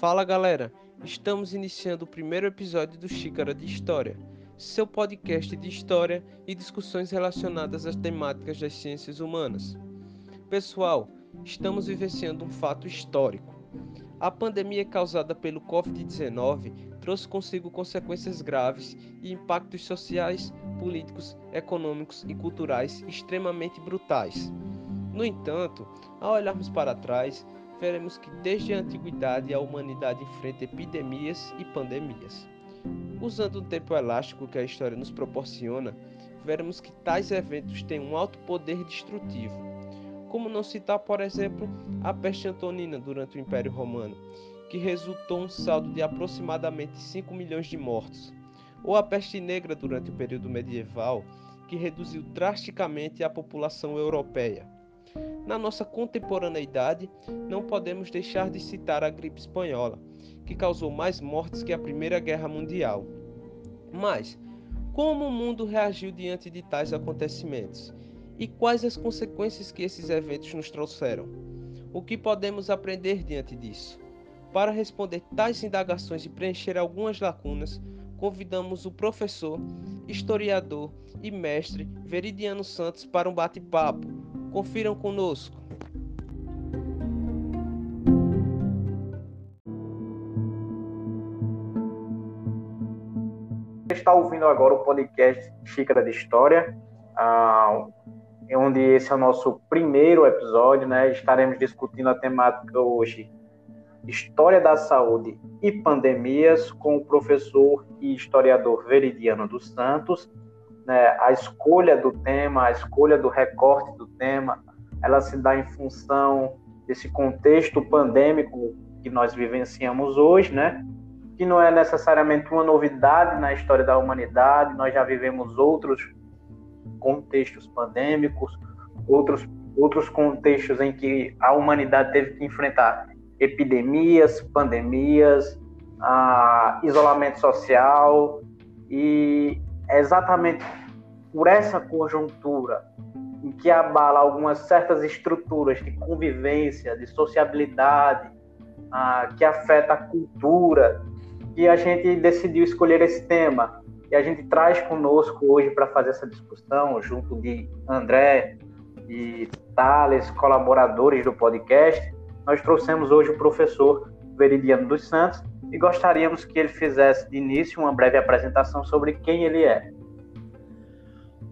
Fala galera, estamos iniciando o primeiro episódio do Xícara de História, seu podcast de história e discussões relacionadas às temáticas das ciências humanas. Pessoal, estamos vivenciando um fato histórico. A pandemia causada pelo Covid-19 trouxe consigo consequências graves e impactos sociais, políticos, econômicos e culturais extremamente brutais. No entanto, ao olharmos para trás, veremos que desde a antiguidade a humanidade enfrenta epidemias e pandemias. Usando um tempo elástico que a história nos proporciona, veremos que tais eventos têm um alto poder destrutivo. Como não citar, por exemplo, a peste antonina durante o Império Romano, que resultou um saldo de aproximadamente 5 milhões de mortos, ou a peste negra durante o período medieval, que reduziu drasticamente a população europeia. Na nossa contemporaneidade, não podemos deixar de citar a gripe espanhola, que causou mais mortes que a Primeira Guerra Mundial. Mas, como o mundo reagiu diante de tais acontecimentos? E quais as consequências que esses eventos nos trouxeram? O que podemos aprender diante disso? Para responder tais indagações e preencher algumas lacunas, convidamos o professor, historiador e mestre Veridiano Santos para um bate-papo. Confiram conosco. está ouvindo agora o podcast Xícara de História, ah, onde esse é o nosso primeiro episódio, né? Estaremos discutindo a temática hoje História da Saúde e Pandemias com o professor e historiador Veridiano dos Santos. Né, a escolha do tema, a escolha do recorte do tema, ela se dá em função desse contexto pandêmico que nós vivenciamos hoje, né? Que não é necessariamente uma novidade na história da humanidade, nós já vivemos outros contextos pandêmicos, outros outros contextos em que a humanidade teve que enfrentar epidemias, pandemias, ah, isolamento social e é exatamente por essa conjuntura em que abala algumas certas estruturas de convivência, de sociabilidade, ah, que afeta a cultura, que a gente decidiu escolher esse tema. E a gente traz conosco hoje para fazer essa discussão, junto de André e Thales, colaboradores do podcast, nós trouxemos hoje o professor Veridiano dos Santos e gostaríamos que ele fizesse de início uma breve apresentação sobre quem ele é.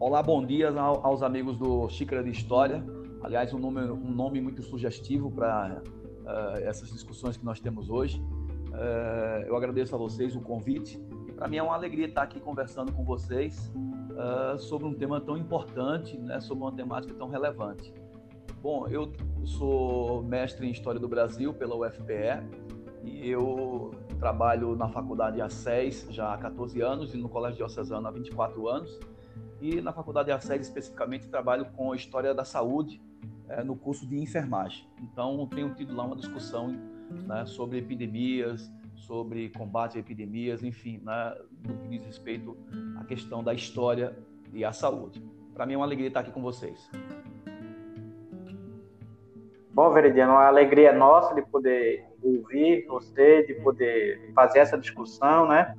Olá, bom dia aos amigos do Xícara de História. Aliás, um nome, um nome muito sugestivo para uh, essas discussões que nós temos hoje. Uh, eu agradeço a vocês o convite para mim é uma alegria estar aqui conversando com vocês uh, sobre um tema tão importante, né, sobre uma temática tão relevante. Bom, eu sou mestre em História do Brasil pela UFPE e eu trabalho na faculdade A6 já há 14 anos e no Colégio Diocesano há 24 anos. E na faculdade A6 especificamente trabalho com História da Saúde é, no curso de enfermagem. Então tenho tido lá uma discussão né, sobre epidemias, sobre combate a epidemias, enfim, né, no que diz respeito à questão da história e à saúde. Para mim é uma alegria estar aqui com vocês. Bom, Veridiano, a alegria nossa de poder ouvir você, de poder fazer essa discussão, né?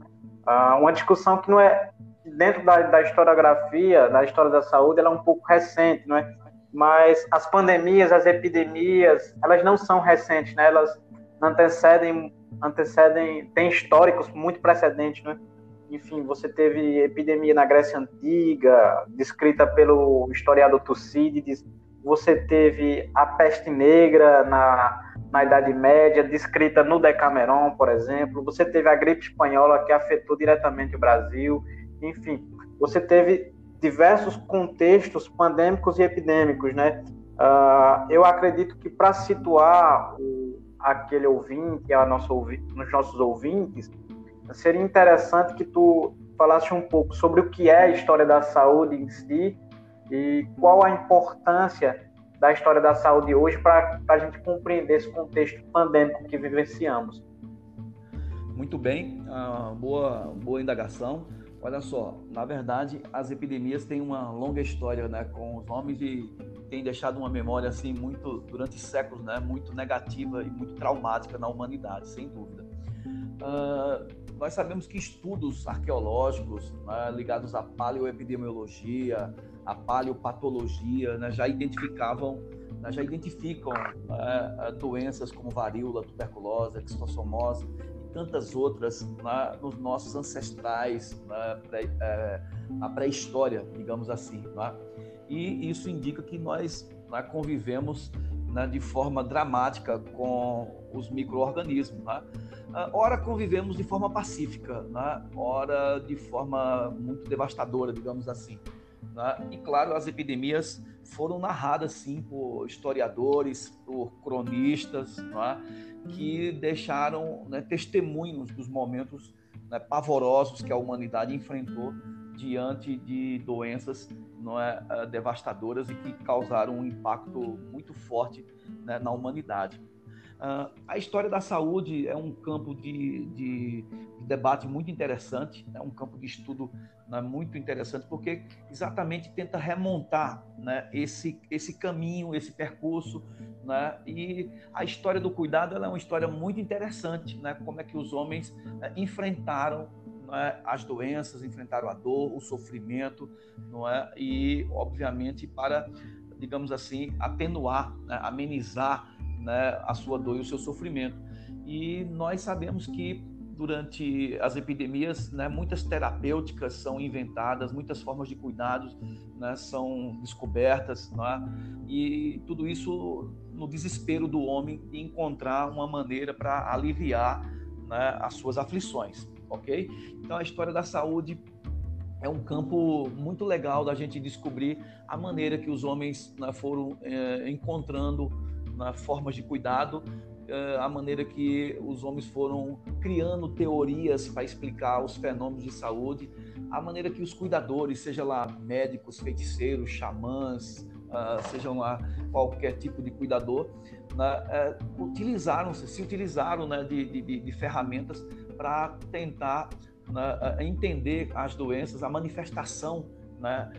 Ah, uma discussão que não é dentro da, da historiografia, da história da saúde, ela é um pouco recente, não é? Mas as pandemias, as epidemias, elas não são recentes, né? Elas antecedem, antecedem, tem históricos muito precedentes, né? Enfim, você teve epidemia na Grécia Antiga, descrita pelo historiador Tucídides, você teve a peste negra na, na Idade Média, descrita no Decameron, por exemplo. Você teve a gripe espanhola, que afetou diretamente o Brasil. Enfim, você teve diversos contextos pandêmicos e epidêmicos, né? Uh, eu acredito que para situar o, aquele ouvinte, a nosso, nos nossos ouvintes, seria interessante que tu falasse um pouco sobre o que é a história da saúde em si e qual a importância da história da saúde hoje para a gente compreender esse contexto pandêmico que vivenciamos. Muito bem, uh, boa, boa indagação. Olha só, na verdade, as epidemias têm uma longa história né, com os nomes de tem deixado uma memória assim muito durante séculos, né, muito negativa e muito traumática na humanidade, sem dúvida. Uh, nós sabemos que estudos arqueológicos né, ligados à paleoepidemiologia, à paleopatologia, né, já identificavam, né, já identificam né, doenças como varíola, tuberculose, extossomose e tantas outras né, nos nossos ancestrais, né, pré, na pré-história, digamos assim. Né? E isso indica que nós convivemos de forma dramática com os micro-organismos. Né? Ah, ora convivemos de forma pacífica, né? ora de forma muito devastadora, digamos assim. Né? E claro, as epidemias foram narradas sim por historiadores, por cronistas, né? que deixaram né, testemunhos dos momentos né, pavorosos que a humanidade enfrentou diante de doenças é, eh, devastadoras e que causaram um impacto muito forte né, na humanidade. Uh, a história da saúde é um campo de, de, de debate muito interessante, é um campo de estudo né, muito interessante, porque exatamente tenta remontar né, esse, esse caminho, esse percurso. Né, e a história do cuidado é uma história muito interessante, né, como é que os homens né, enfrentaram é, as doenças, enfrentaram a dor, o sofrimento, não é? E, obviamente, para, digamos assim, atenuar, né? amenizar né, a sua dor e o seu sofrimento. E nós sabemos que durante as epidemias, né, muitas terapêuticas são inventadas, muitas formas de cuidados né, são descobertas, né, e tudo isso no desespero do homem de encontrar uma maneira para aliviar né, as suas aflições, ok? Então a história da saúde é um campo muito legal da gente descobrir a maneira que os homens né, foram é, encontrando na formas de cuidado, eh, a maneira que os homens foram criando teorias para explicar os fenômenos de saúde, a maneira que os cuidadores, seja lá médicos, feiticeiros, xamãs, uh, sejam lá qualquer tipo de cuidador, né, uh, utilizaram se utilizaram né, de, de, de, ferramentas para tentar né, entender as doenças, a manifestação né,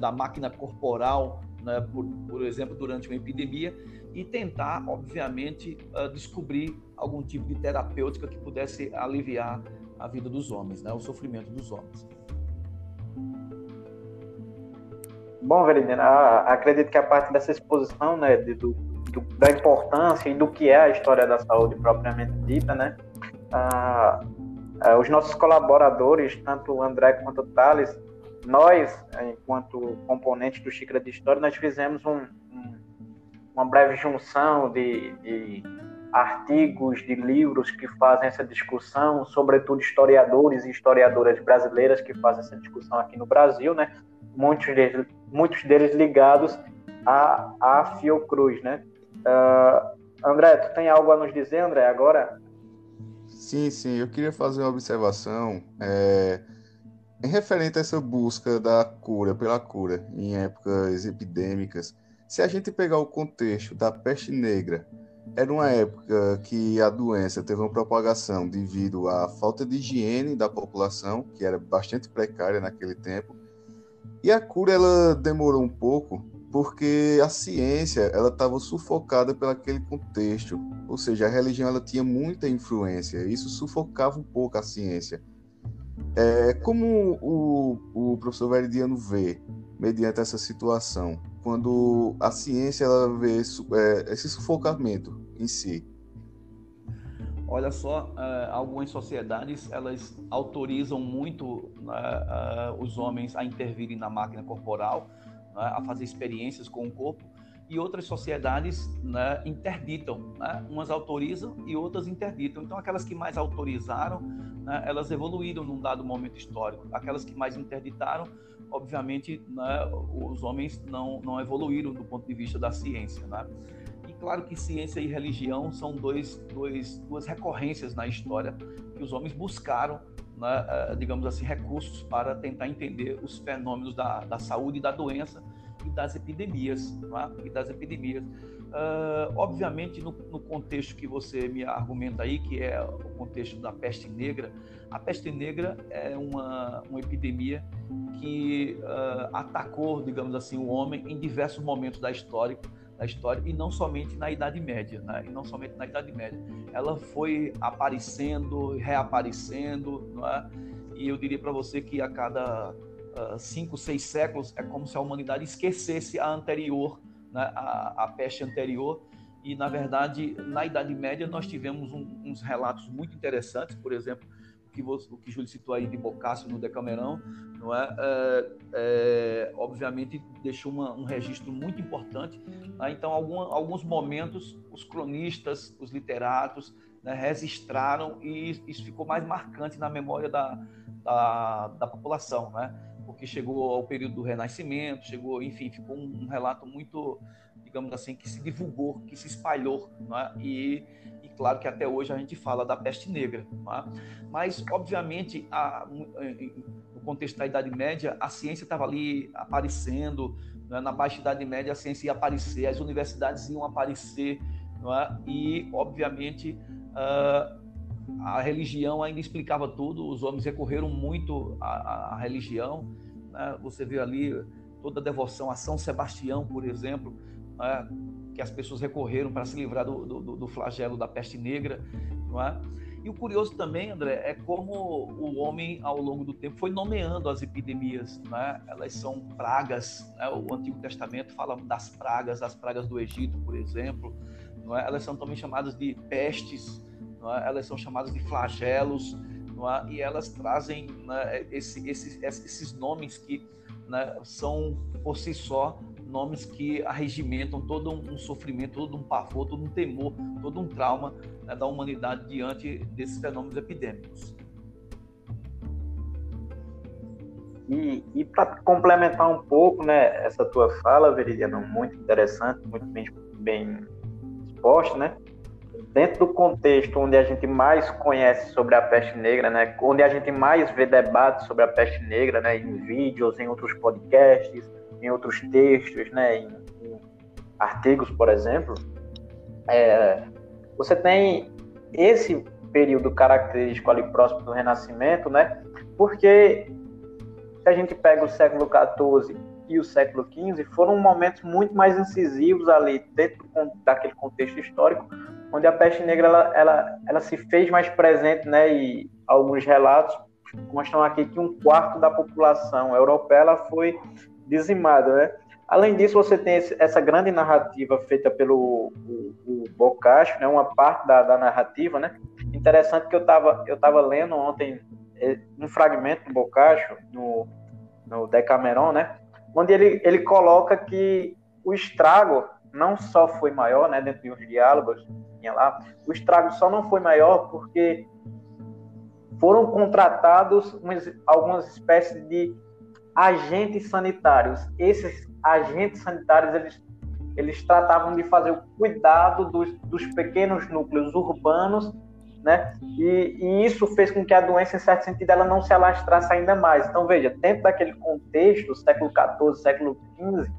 da máquina corporal, né, por, por exemplo, durante uma epidemia, e tentar, obviamente, uh, descobrir algum tipo de terapêutica que pudesse aliviar a vida dos homens, né, o sofrimento dos homens. Bom, Veridina, acredito que a parte dessa exposição, né, do, do, da importância e do que é a história da saúde propriamente dita, né, os nossos colaboradores, tanto o André quanto o Thales, nós, enquanto componentes do Xícara de História, nós fizemos um, uma breve junção de, de artigos, de livros que fazem essa discussão, sobretudo historiadores e historiadoras brasileiras que fazem essa discussão aqui no Brasil, né? Muitos deles, muitos deles ligados à, à Fiocruz, né? Uh, André, tu tem algo a nos dizer, André, agora? Sim, sim, eu queria fazer uma observação é, em referente a essa busca da cura pela cura em épocas epidêmicas. Se a gente pegar o contexto da peste negra, era uma época que a doença teve uma propagação devido à falta de higiene da população, que era bastante precária naquele tempo. E a cura ela demorou um pouco, porque a ciência ela estava sufocada pelo aquele contexto, ou seja, a religião ela tinha muita influência, isso sufocava um pouco a ciência. É, como o, o professor Veridiano vê, mediante essa situação, quando a ciência ela vê é, esse sufocamento em si. Olha só, é, algumas sociedades elas autorizam muito né, é, os homens a intervirem na máquina corporal, né, a fazer experiências com o corpo, e outras sociedades né, interditam. Né? Umas autorizam e outras interditam. Então, aquelas que mais autorizaram, né, elas evoluíram num dado momento histórico. Aquelas que mais interditaram, obviamente, né, os homens não, não evoluíram do ponto de vista da ciência. Né? E claro que ciência e religião são dois, dois, duas recorrências na história que os homens buscaram, né, eh, digamos assim, recursos para tentar entender os fenômenos da, da saúde e da doença e das epidemias, é? e das epidemias. Uh, obviamente, no, no, contexto que você me argumenta aí, que é o contexto da peste negra, a peste negra é uma, uma epidemia que uh, atacou, digamos assim, o homem em diversos momentos da história, da história e não somente na Idade Média, né? e não somente na Idade Média. Ela foi aparecendo, reaparecendo, é? e eu diria para você que a cada uh, cinco, seis séculos é como se a humanidade esquecesse a anterior né, a, a, peste anterior. E, na verdade, na Idade Média, nós tivemos um, uns relatos muito interessantes, por exemplo, o que, você, o que Júlio citou aí de Boccaccio no Decamerão, não é? é, é obviamente, deixou uma, um registro muito importante. Né? Então, alguns momentos, os cronistas, os literatos, né, registraram e isso ficou mais marcante na memória da, da, da população, né? Porque chegou ao período do Renascimento, chegou, enfim, ficou um, um relato muito, digamos assim, que se divulgou, que se espalhou, é? e, e, claro que até hoje a gente fala da peste negra, é? mas obviamente a, no contexto da Idade Média a ciência estava ali aparecendo, é? na Baixa Idade Média a ciência ia aparecer, as universidades iam aparecer, é? e obviamente uh, a religião ainda explicava tudo, os homens recorreram muito à, à religião. Né? Você vê ali toda a devoção a São Sebastião, por exemplo, né? que as pessoas recorreram para se livrar do, do, do flagelo da peste negra. É? E o curioso também, André, é como o homem, ao longo do tempo, foi nomeando as epidemias. Né? Elas são pragas. Né? O Antigo Testamento fala das pragas, as pragas do Egito, por exemplo. É? Elas são também chamadas de pestes é? elas são chamadas de flagelos, é? e elas trazem né, esse, esse, esses nomes que né, são, por si só, nomes que arregimentam todo um, sofrimento, todo um pavor, todo um temor, todo um trauma né, da humanidade diante desses fenômenos epidêmicos. E, e para complementar um pouco né, essa tua fala, Veridiano, muito interessante, muito bem, bem exposta, né? Dentro do contexto onde a gente mais conhece sobre a peste negra, né, onde a gente mais vê debates sobre a peste negra, né, em vídeos, em outros podcasts, em outros textos, né, em, em artigos, por exemplo, é, você tem esse período característico ali próximo do Renascimento, né, porque se a gente pega o século XIV e o século XV, foram momentos muito mais incisivos ali dentro daquele contexto histórico, onde a peste negra ela, ela, ela se fez mais presente, né? E alguns relatos mostram aqui que um quarto da população europeia ela foi dizimada, né? Além disso, você tem esse, essa grande narrativa feita pelo o, o né? Uma parte da, da narrativa, né? Interessante que eu estava eu tava lendo ontem é, um fragmento do Boccaccio no, no Decameron, né? Onde ele, ele coloca que o estrago não só foi maior, né, dentro de uns diálogos tinha lá, o estrago só não foi maior porque foram contratados umas, algumas espécies de agentes sanitários. Esses agentes sanitários, eles, eles tratavam de fazer o cuidado dos, dos pequenos núcleos urbanos, né? E, e, isso fez com que a doença, em certo sentido, ela não se alastrasse ainda mais. Então, veja, dentro daquele contexto, século XIV, século XV,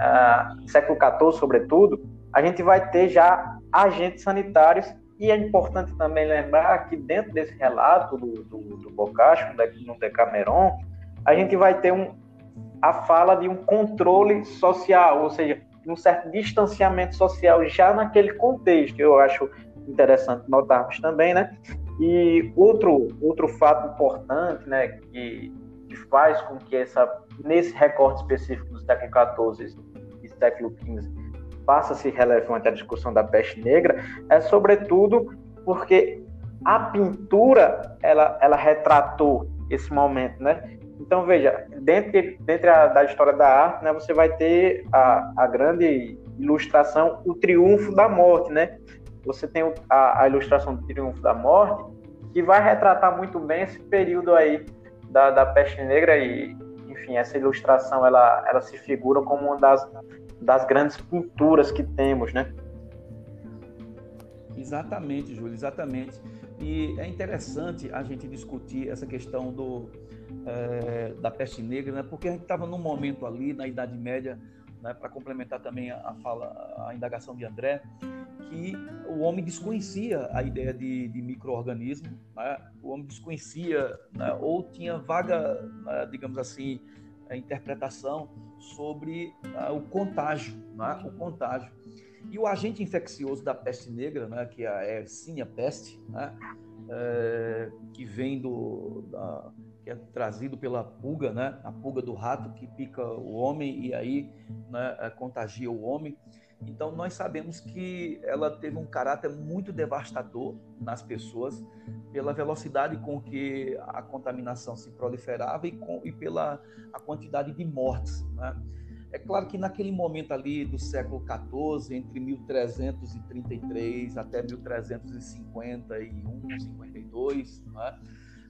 uh, século XIV, sobretudo, a gente vai ter já agentes sanitários e é importante também lembrar que dentro desse relato do, do, do Boccaccio, no Decameron, a gente vai ter um, a fala de um controle social, ou seja, um certo distanciamento social já naquele contexto. Eu acho interessante notarmos também, né? E outro, outro fato importante, né, que, que faz com que essa, nesse recorte específico do século XIV século XV, passa a ser relevante a discussão da peste negra é sobretudo porque a pintura ela, ela retratou esse momento, né? Então veja, dentro, dentro da história da arte, né, você vai ter a, a grande ilustração, o triunfo da morte, né? Você tem a, a ilustração do triunfo da morte que vai retratar muito bem esse período aí da, da peste negra e, enfim, essa ilustração ela, ela se figura como uma das das grandes pinturas que temos, né? Exatamente, Júlio, exatamente. E é interessante a gente discutir essa questão do, é, da peste negra, né? porque a gente estava num momento ali, na Idade Média, né, para complementar também a, fala, a indagação de André, que o homem desconhecia a ideia de, de microorganismo, né? o homem desconhecia né, ou tinha vaga, né, digamos assim, a interpretação sobre uh, o contágio, né, o contágio. E o agente infeccioso da peste negra, né, que é a Yersinia peste, né, é, que vem do da, que é trazido pela pulga, né, a pulga do rato que pica o homem e aí né, é, contagia o homem. Então nós sabemos que ela teve um caráter muito devastador nas pessoas pela velocidade com que a contaminação se proliferava e, com, e pela a quantidade de mortes. Né? É claro que naquele momento ali do século XIV, entre 1333 até 1351, 52, né,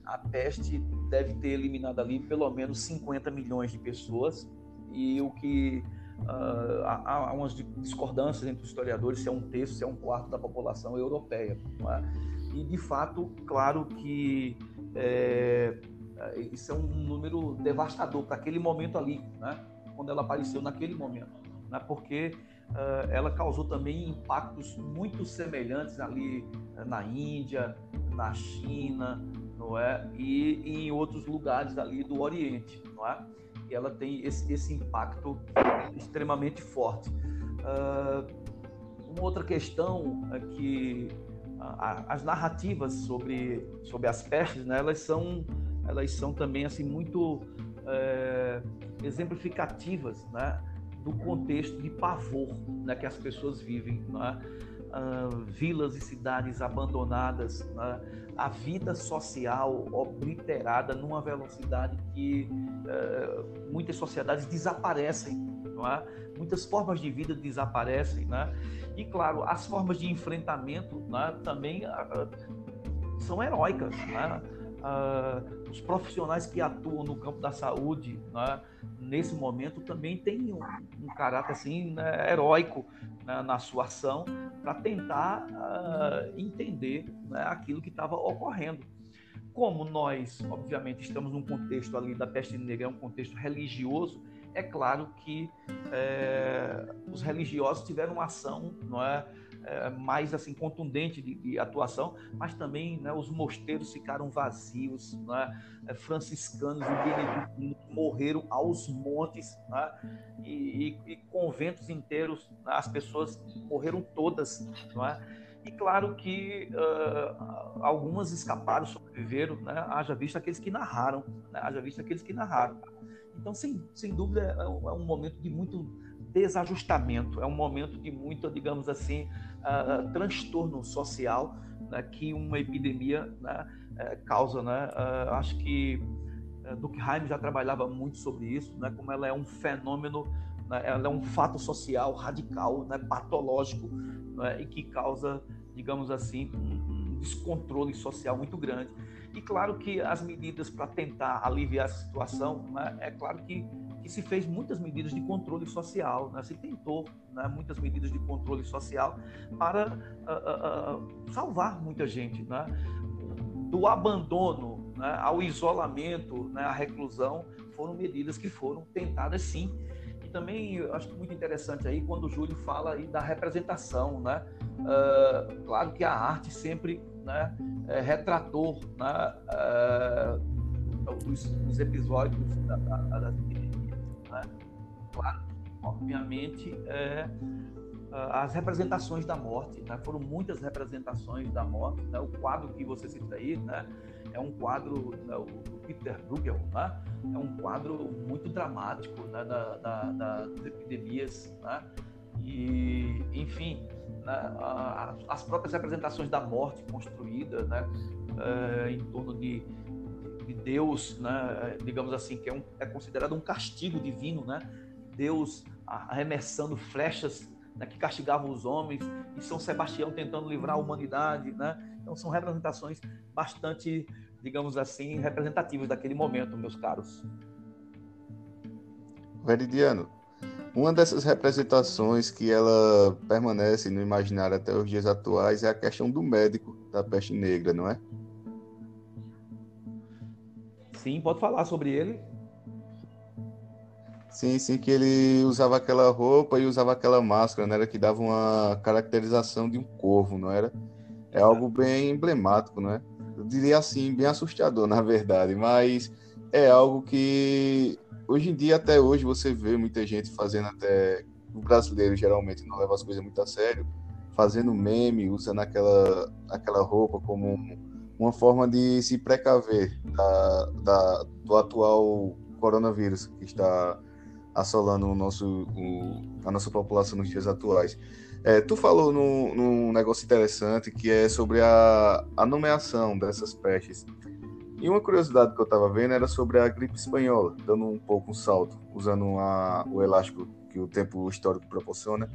a peste deve ter eliminado ali pelo menos 50 milhões de pessoas e o que uh, há, há umas discordâncias entre os historiadores se é um terço, se é um quarto da população europeia. É? E de fato, claro que é, isso é um número devastador para aquele momento ali, né? quando ela apareceu naquele momento, né? porque uh, ela causou também impactos muito semelhantes ali uh, na Índia, na China, não é? E, e, em outros lugares ali do Oriente, não é? E ela tem esse, esse impacto extremamente forte. Uh, uma outra questão é que as narrativas sobre, sobre as pestes, né, elas são elas são também assim muito é, exemplificativas né, do contexto de pavor né, que as pessoas vivem. Né? Uh, vilas e cidades abandonadas, né? a vida social obliterada numa velocidade que uh, muitas sociedades desaparecem, é? muitas formas de vida desaparecem. Né? E, claro, as formas de enfrentamento né, também uh, são heróicas. Né? Uh, os profissionais que atuam no campo da saúde, né, nesse momento, também têm um, um caráter assim, né, heróico né, na sua ação para tentar uh, entender né, aquilo que estava ocorrendo. Como nós, obviamente, estamos num contexto ali da peste negra, é um contexto religioso, é claro que é, os religiosos tiveram uma ação, não é? É, mais assim contundente de, de atuação, mas também né, os mosteiros ficaram vazios, né, é, franciscanos e beneditinos morreram aos montes, né, e, e, e, conventos inteiros, né, as pessoas morreram todas, é? E claro que uh, algumas escaparam, sobreviveram, né? haja visto aqueles que narraram, né? haja visto aqueles que narraram. Então, sem, sem dúvida, é um, é um momento de muito desajustamento, é um momento de muito, digamos assim, uh, transtorno social né, que uma epidemia né, uh, causa. Né? Uh, acho que uh, Durkheim já trabalhava muito sobre isso, né, como ela é um fenômeno, né, ela é um fato social radical, né, patológico, né, e que causa, digamos assim, um, descontrole social muito grande. E claro que as medidas para tentar aliviar essa situação, né, é claro que que se fez muitas medidas de controle social, né? se tentou né, muitas medidas de controle social para uh, uh, salvar muita gente, né? do abandono né, ao isolamento, né, à reclusão, foram medidas que foram tentadas sim. E também acho muito interessante aí quando o Júlio fala aí da representação, né? Uh, claro que a arte sempre né, é, retratou né, os, os, episódios da, da? Claro, obviamente, é, as representações da morte, né? foram muitas representações da morte. Né? O quadro que você cita aí né? é um quadro né? o Peter Bruegel, né? é um quadro muito dramático né? da, da, das epidemias. Né? E, enfim, né? as próprias representações da morte construída né? É, em torno de de Deus, né, digamos assim, que é, um, é considerado um castigo divino, né? Deus arremessando flechas né, que castigavam os homens e São Sebastião tentando livrar a humanidade, né? Então são representações bastante, digamos assim, representativas daquele momento, meus caros. Veridiano, uma dessas representações que ela permanece no imaginário até os dias atuais é a questão do médico da peste negra, não é? Sim, pode falar sobre ele. Sim, sim, que ele usava aquela roupa e usava aquela máscara, né? Era que dava uma caracterização de um corvo, não era? É algo bem emblemático, né? Eu diria assim, bem assustador, na verdade, mas é algo que hoje em dia, até hoje, você vê muita gente fazendo até. O brasileiro geralmente não leva as coisas muito a sério, fazendo meme, usando aquela, aquela roupa como uma forma de se precaver da, da, do atual coronavírus que está assolando o nosso, o, a nossa população nos dias atuais. É, tu falou num, num, negócio interessante que é sobre a, a nomeação dessas pestes. E uma curiosidade que eu estava vendo era sobre a gripe espanhola, dando um pouco um salto, usando a, o elástico que o tempo histórico proporciona,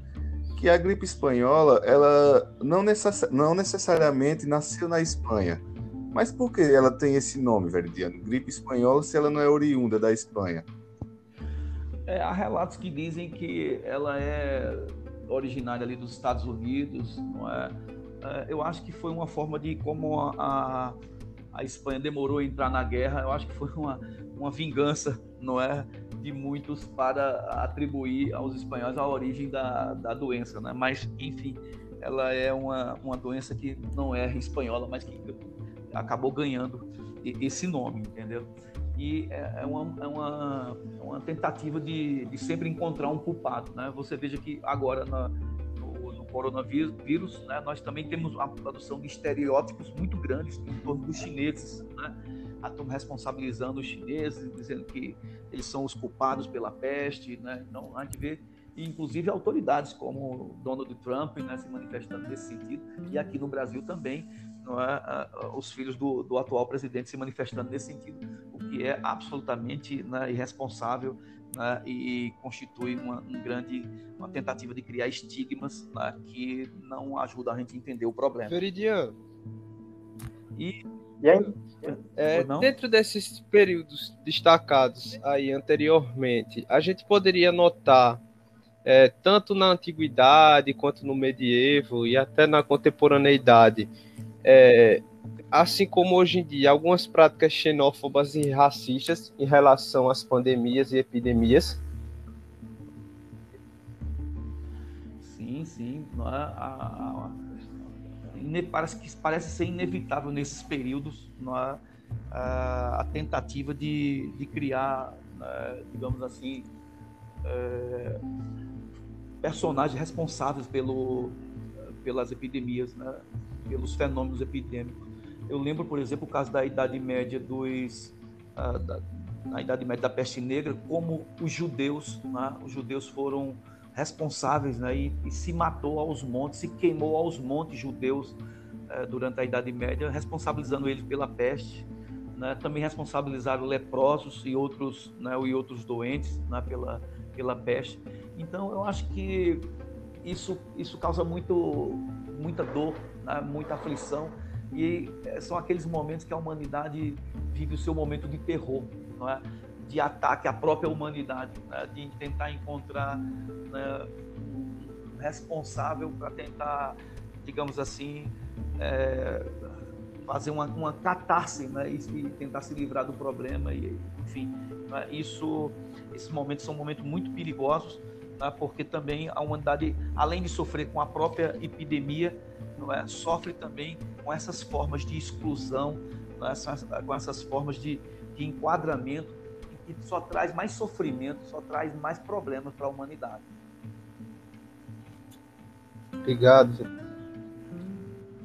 que a gripe espanhola, ela não, necess, não necessariamente nasceu na Espanha. Mas por que ela tem esse nome, Veridiano? Gripe espanhola, se ela não é oriunda da Espanha? É, há relatos que dizem que ela é originária ali dos Estados Unidos, não é? é eu acho que foi uma forma de como a, a, a, Espanha demorou a entrar na guerra. Eu acho que foi uma, uma vingança, não é, de muitos para atribuir aos espanhóis a origem da, da doença, né? Mas enfim, ela é uma, uma doença que não é espanhola, mas que acabou ganhando esse nome, entendeu? E é, é uma, é uma, é uma tentativa de, de, sempre encontrar um culpado. Né? Você veja que agora na, no, no, coronavírus né, nós também temos uma produção de estereótipos muito grandes em torno dos chineses. Né? Estamos responsabilizando os chineses, dizendo que eles são os culpados pela peste. Né? Então a gente vê inclusive autoridades como Donald Trump né, se manifestando nesse sentido, e aqui no Brasil também, é, os filhos do, do atual presidente se manifestando nesse sentido, que é absolutamente né, irresponsável né, e constitui uma, um grande, uma tentativa de criar estigmas né, que não ajuda a gente a entender o problema. Veridiano. E, e aí? É, dentro desses períodos destacados aí anteriormente, a gente poderia notar é, tanto na antiguidade quanto no medievo e até na contemporaneidade, é, assim como hoje em dia, algumas práticas xenófobas e racistas em relação às pandemias e epidemias? Sim, sim. É? Parece, que, parece ser inevitável nesses períodos é? a, tentativa de, de criar, né, digamos assim, é, personagens responsáveis pelo, pelas epidemias, né? pelos fenômenos epidêmicos. Eu lembro, por exemplo, o caso da Idade Média dos uh, da, na Idade Média da peste negra, como os judeus, né? os judeus foram responsáveis, né? E, e, se matou aos montes, se queimou aos montes judeus uh, durante a Idade Média, responsabilizando eles pela peste. Né? Também responsabilizaram leprosos e outros, né? e outros doentes né? pela, pela peste. Então, eu acho que isso, isso causa muito, muita dor né, muita aflição. E são aqueles momentos que a humanidade vive o seu momento de terror, é? de ataque à própria humanidade, né? de tentar encontrar né, um responsável para tentar, digamos assim, é, fazer uma, uma catarse né? e, e, tentar se livrar do problema. E, enfim, né? isso, esses momentos são momentos muito perigosos, né? porque também a humanidade, além de sofrer com a própria epidemia, não é? sofre também com essas formas de exclusão, é? com essas formas de, de enquadramento que só traz mais sofrimento, só traz mais problemas para a humanidade. Obrigado.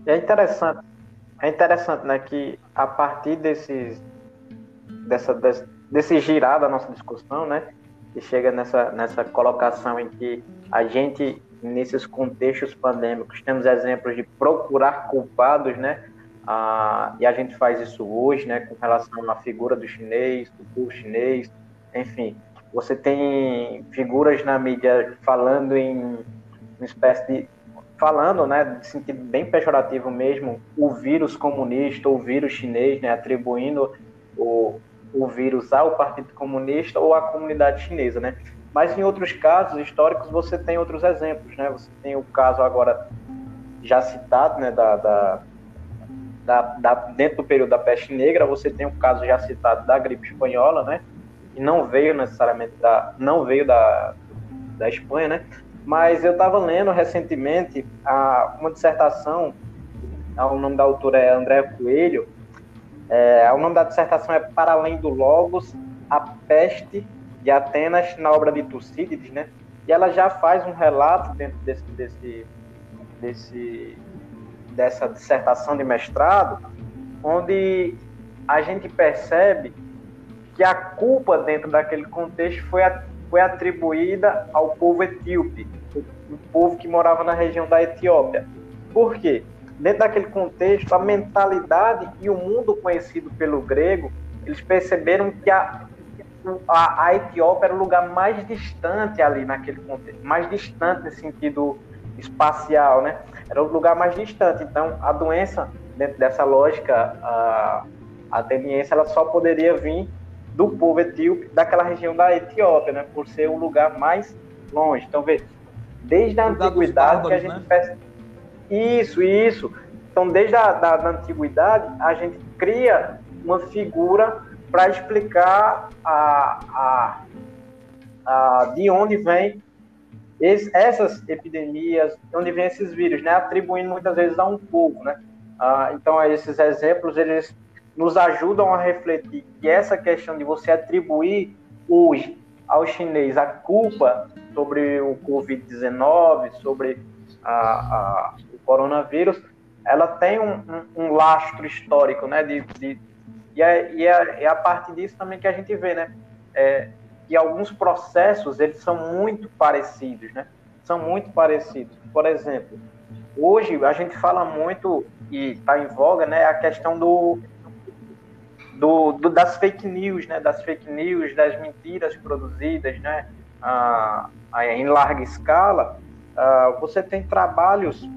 É interessante, é interessante, né, que a partir desses, dessa, desse, desse girar da nossa discussão, né, que chega nessa, nessa colocação em que a gente nesses contextos pandêmicos, temos exemplos de procurar culpados, né? Ah, e a gente faz isso hoje, né? Com relação à figura do chinês, do curso chinês, enfim. Você tem figuras na mídia falando em uma espécie de falando, né, de sentido bem pejorativo mesmo, o vírus comunista, o vírus chinês, né, atribuindo o, o vírus ao Partido Comunista ou à comunidade chinesa, né? Mas em outros casos históricos você tem outros exemplos, né? Você tem o caso agora já citado, né, da, da, da, da dentro do período da peste negra, você tem o caso já citado da gripe espanhola, né? e não veio necessariamente da, não veio da, da Espanha, né? Mas eu estava lendo recentemente a, uma dissertação, o nome da autora é André Coelho, é, o nome da dissertação é Para Além do Logos, a Peste de Atenas na obra de Tucídides, né? E ela já faz um relato dentro desse, desse, desse, dessa dissertação de mestrado, onde a gente percebe que a culpa dentro daquele contexto foi, foi atribuída ao povo etíope, o povo que morava na região da Etiópia. Por quê? Dentro daquele contexto, a mentalidade e o mundo conhecido pelo grego, eles perceberam que a, a, a Etiópia era o lugar mais distante ali naquele contexto, mais distante no sentido espacial, né? Era o lugar mais distante. Então, a doença, dentro dessa lógica a, ateniense, ela só poderia vir do povo etíope, daquela região da Etiópia, né? Por ser o lugar mais longe. Então, vê, desde a antiguidade que a gente né? Isso, isso. Então, desde a da, da antiguidade, a gente cria uma figura para explicar a, a, a, de onde vem esse, essas epidemias, de onde vem esses vírus, né? Atribuindo muitas vezes a um povo, né? Ah, então, esses exemplos, eles nos ajudam a refletir que essa questão de você atribuir hoje ao chinês a culpa sobre o Covid-19, sobre a, coronavírus, ela tem um, um, um lastro histórico, né? De, de, e, é, e é, é, a partir disso também que a gente vê, né? É, que alguns processos, eles são muito parecidos, né? São muito parecidos. Por exemplo, hoje a gente fala muito, e está em voga, né? A questão do do, do, das fake news, né, das fake news, das mentiras produzidas, né, ah, em larga escala, ah, você tem trabalhos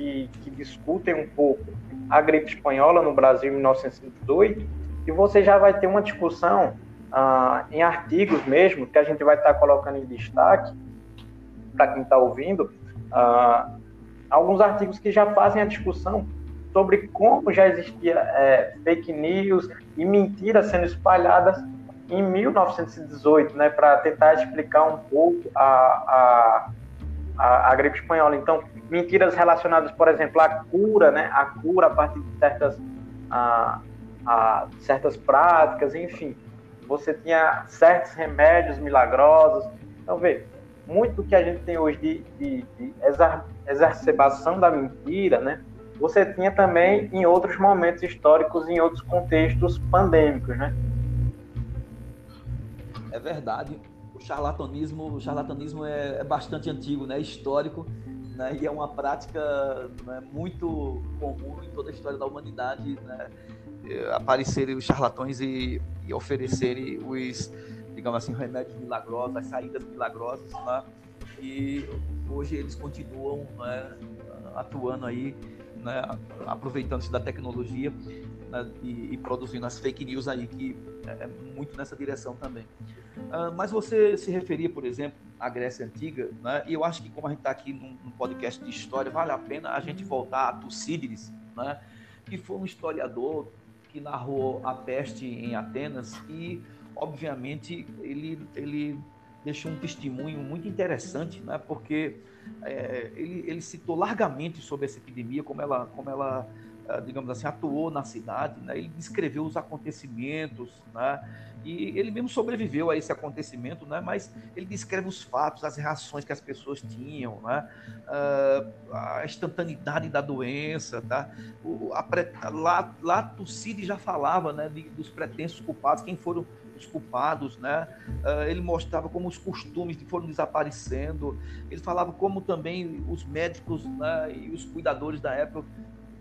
que, que, discutem um pouco a gripe espanhola no Brasil em 1918 e você já vai ter uma discussão ah, em artigos mesmo que a gente vai estar colocando em destaque para quem está ouvindo, ah, alguns artigos que já fazem a discussão sobre como já existia é, fake news e mentiras sendo espalhadas em 1918, né, para tentar explicar um pouco a, a, a, a, gripe espanhola. Então, mentiras relacionadas, por exemplo, à cura, né, a cura a partir de certas, a, a certas práticas, enfim. Você tinha certos remédios milagrosos. Então, vê, muito do que a gente tem hoje de, de, de exacerbação da mentira, né, você tinha também em outros momentos históricos, em outros contextos pandêmicos, né? É verdade. O charlatanismo, o charlatanismo é, é bastante antigo, né? Histórico, né? E é uma prática né, muito comum em toda a história da humanidade, né? É, aparecerem os charlatões e, e oferecerem os, digamos assim, remédios milagrosos, as saídas milagrosas, né? E hoje eles continuam né, atuando aí né, aproveitando-se da tecnologia né, e, e, produzindo as fake news aí, que é, é muito nessa direção também. Uh, mas você se referia, por exemplo, à Grécia Antiga, né, e eu acho que como a gente está aqui num, num, podcast de história, vale a pena a gente voltar a Tucídides, né, que foi um historiador que narrou a peste em Atenas e, obviamente, ele, ele deixou um testemunho muito interessante, né, porque é, ele, ele, citou largamente sobre essa epidemia, como ela, como ela digamos assim, atuou na cidade, né? ele descreveu os acontecimentos, né? e ele mesmo sobreviveu a esse acontecimento, né? mas ele descreve os fatos, as reações que as pessoas tinham, né? Uh, a instantaneidade da doença, tá? O, a, lá, lá Tucídides já falava né, de, dos pretensos culpados, quem foram os culpados, né? Uh, ele mostrava como os costumes foram desaparecendo. Ele falava como também os médicos né, e os cuidadores da época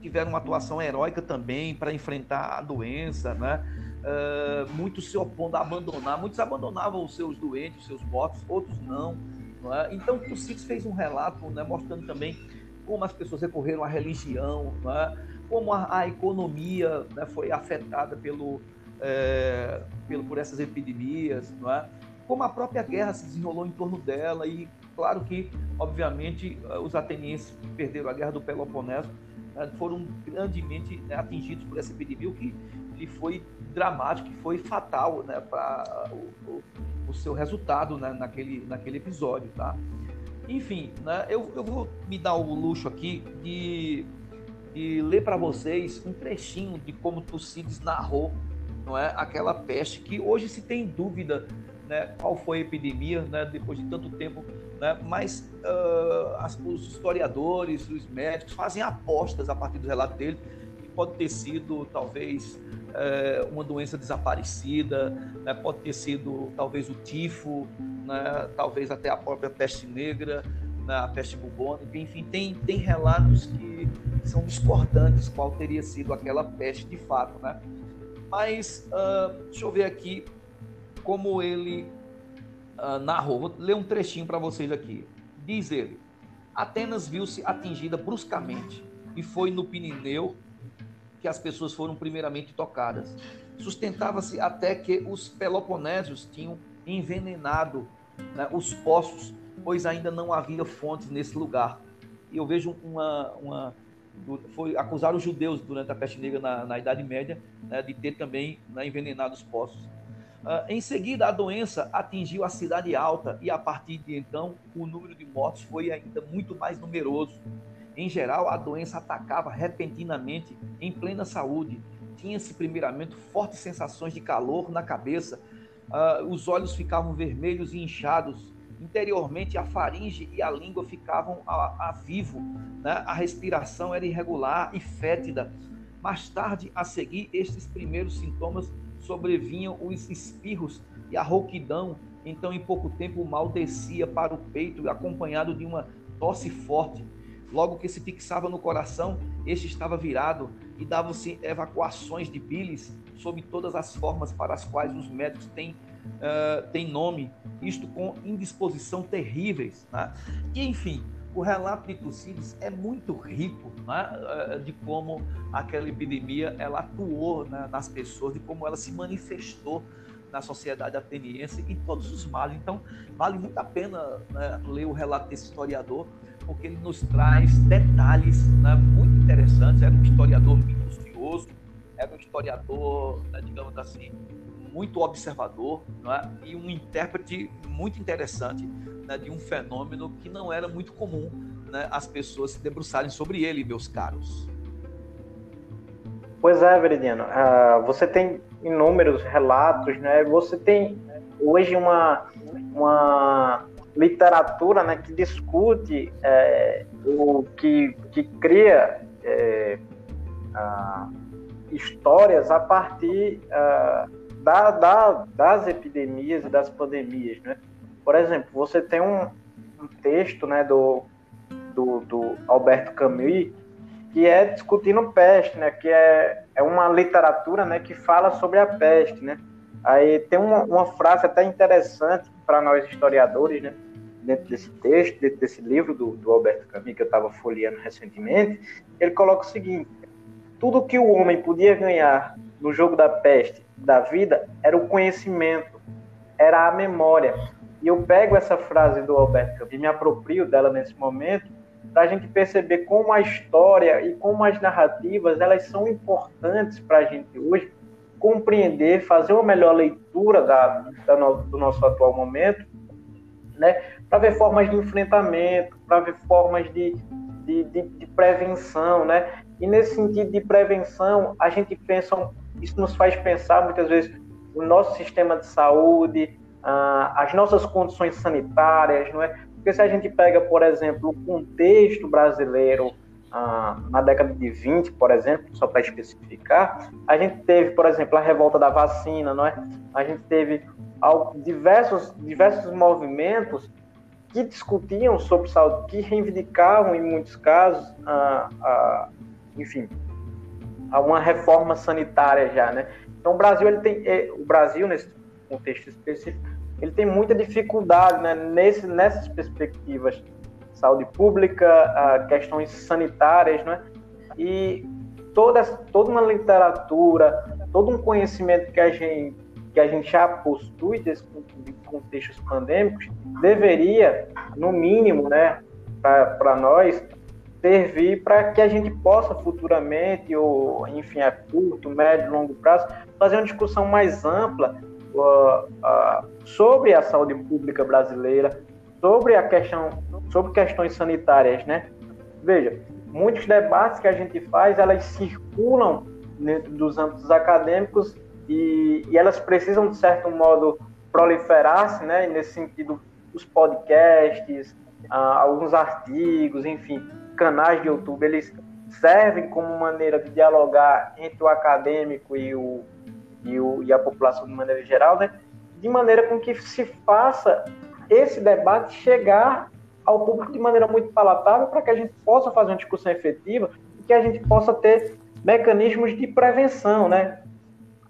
tiveram uma atuação heróica também para enfrentar a doença, né? Uh, muitos se opondo a abandonar, muitos abandonavam os seus doentes, os seus mortos, outros não. não é? Então, o Six fez um relato né, mostrando também como as pessoas recorreram à religião, é? como a, a economia né, foi afetada pelo, é, pelo, por essas epidemias, é? como a própria guerra se desenrolou em torno dela e claro que, obviamente, os atenienses perderam a guerra do Peloponeso foram grandemente né, atingidos por essa epidemia, o que que foi dramático, que foi fatal né, para o, o, o, seu resultado né, naquele, naquele episódio. Tá? Enfim, né, eu, eu vou me dar o luxo aqui de, de ler para vocês um trechinho de como Tucídides narrou não é, aquela peste que hoje se tem dúvida né, qual foi a epidemia, né, depois de tanto tempo, né, mas uh, as, os historiadores, os médicos fazem apostas a partir do relato dele, que pode ter sido talvez é, uma doença desaparecida, né? pode ter sido talvez o tifo, né? talvez até a própria peste negra, né? a peste bubônica, enfim, tem, tem relatos que são discordantes qual teria sido aquela peste de fato, né? Mas uh, deixa eu ver aqui como ele uh, narrou. Vou ler um trechinho para vocês aqui. Diz ele: Atenas viu-se atingida bruscamente e foi no Pirineu que as pessoas foram primeiramente tocadas. Sustentava-se até que os peloponésios tinham envenenado né, os poços, pois ainda não havia fontes nesse lugar. E eu vejo uma, uma foi acusar os judeus durante a peste negra na, na Idade Média né, de ter também né, envenenado os poços. Uh, em seguida, a doença atingiu a cidade alta e a partir de então o número de mortos foi ainda muito mais numeroso. Em geral, a doença atacava repentinamente em plena saúde. Tinha-se, primeiramente, fortes sensações de calor na cabeça, uh, os olhos ficavam vermelhos e inchados. Interiormente, a faringe e a língua ficavam a, a vivo, né? a respiração era irregular e fétida. Mais tarde, a seguir, estes primeiros sintomas sobrevinham os espirros e a rouquidão. Então, em pouco tempo, o mal descia para o peito, acompanhado de uma tosse forte. Logo que se fixava no coração, este estava virado e davam-se evacuações de bilis sob todas as formas para as quais os médicos têm, uh, têm nome, isto com indisposição terríveis. Né? E, enfim, o relato de Tucídides é muito rico né, de como aquela epidemia ela atuou né, nas pessoas, de como ela se manifestou na sociedade ateniense e todos os males. Então, vale muito a pena né, ler o relato desse historiador, porque ele nos traz detalhes né, muito interessantes. Era um historiador minucioso, era um historiador, né, digamos assim, muito observador é? e um intérprete muito interessante né, de um fenômeno que não era muito comum né, as pessoas se debruçarem sobre ele, meus caros. Pois é, Veridiano. Uh, você tem inúmeros relatos, né? Você tem hoje uma, uma literatura né, que discute é, o que, que cria é, uh, histórias a partir uh, da, da, das epidemias e das pandemias, né? Por exemplo, você tem um, um texto, né, do, do, do Alberto Camus que é discutindo peste, né? Que é, é uma literatura, né? Que fala sobre a peste, né? Aí tem uma, uma frase até interessante para nós historiadores, né? Dentro desse texto, dentro desse livro do, do Alberto Camus que eu estava folheando recentemente, ele coloca o seguinte: tudo que o homem podia ganhar no jogo da peste da vida era o conhecimento, era a memória. E eu pego essa frase do Alberto Camus e me aproprio dela nesse momento para a gente perceber como a história e como as narrativas elas são importantes para a gente hoje compreender, fazer uma melhor leitura da, da no, do nosso atual momento, né, para ver formas de enfrentamento, para ver formas de, de, de, de, prevenção, né? E nesse sentido de prevenção, a gente pensa, isso nos faz pensar muitas vezes o nosso sistema de saúde, as nossas condições sanitárias, não é? Porque se a gente pega, por exemplo, o contexto brasileiro na década de 20, por exemplo, só para especificar, a gente teve, por exemplo, a revolta da vacina, não é? A gente teve diversos, diversos movimentos que discutiam sobre saúde, que reivindicavam, em muitos casos, enfim, a uma reforma sanitária já, né? Então, o Brasil, ele tem, é, o Brasil, nesse contexto específico, ele tem muita dificuldade né, nesse, nessas perspectivas saúde pública, questões sanitárias, né? E toda, toda uma literatura, todo um conhecimento que a gente, que a gente já possui desses contextos pandêmicos deveria, no mínimo, né, para nós, servir para que a gente possa futuramente, ou enfim, a curto, médio, longo prazo, fazer uma discussão mais ampla uh, uh, sobre a saúde pública brasileira, sobre a questão, sobre questões sanitárias, né? Veja, muitos debates que a gente faz, elas circulam dentro dos âmbitos acadêmicos e, e elas precisam, de certo modo, proliferar-se, né? nesse sentido, os podcasts, ah, alguns artigos, enfim, canais de YouTube, eles servem como maneira de dialogar entre o acadêmico e, o, e, o, e a população de maneira geral, né? de maneira com que se faça esse debate chegar ao público de maneira muito palatável para que a gente possa fazer uma discussão efetiva e que a gente possa ter mecanismos de prevenção, né?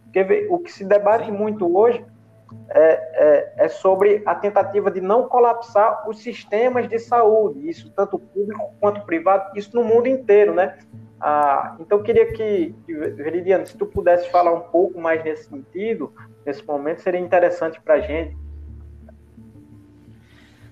Porque o que se debate muito hoje é, é, é, sobre a tentativa de não colapsar os sistemas de saúde, isso tanto público quanto privado, isso no mundo inteiro, né? Ah, então, eu queria que, Veridiano, se tu pudesse falar um pouco mais nesse sentido, nesse momento, seria interessante para a gente.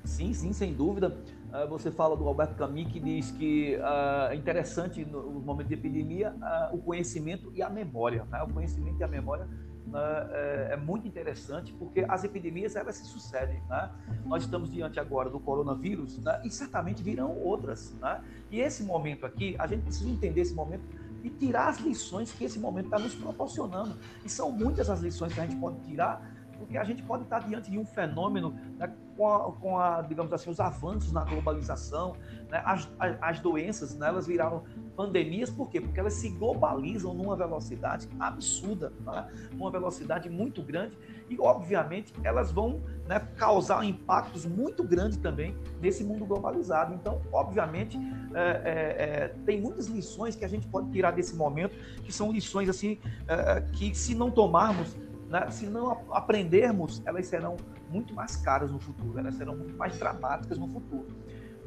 Sim, sim, sem dúvida. Ah, você fala do Alberto Camus, que diz que uh, é interessante no momento de epidemia uh, o conhecimento e a memória. Né? O conhecimento e a memória né, é, é, muito interessante porque as epidemias elas se sucedem. Né? Nós estamos diante agora do coronavírus né? e certamente virão outras. Né? E esse momento aqui, a gente precisa entender esse momento e tirar as lições que esse momento está nos proporcionando. E são muitas as lições que a gente pode tirar porque a gente pode estar diante de um fenômeno né, com, a, com, a, digamos assim, os avanços na globalização, né, as, as, doenças, né, elas viraram pandemias, por quê? Porque elas se globalizam numa velocidade absurda, né, uma velocidade muito grande, e obviamente elas vão né, causar impactos muito grandes também nesse mundo globalizado. Então, obviamente, é, é, é, tem muitas lições que a gente pode tirar desse momento, que são lições assim, é, que se não tomarmos né? Se não aprendermos, elas serão muito mais caras no futuro, elas serão muito mais dramáticas no futuro.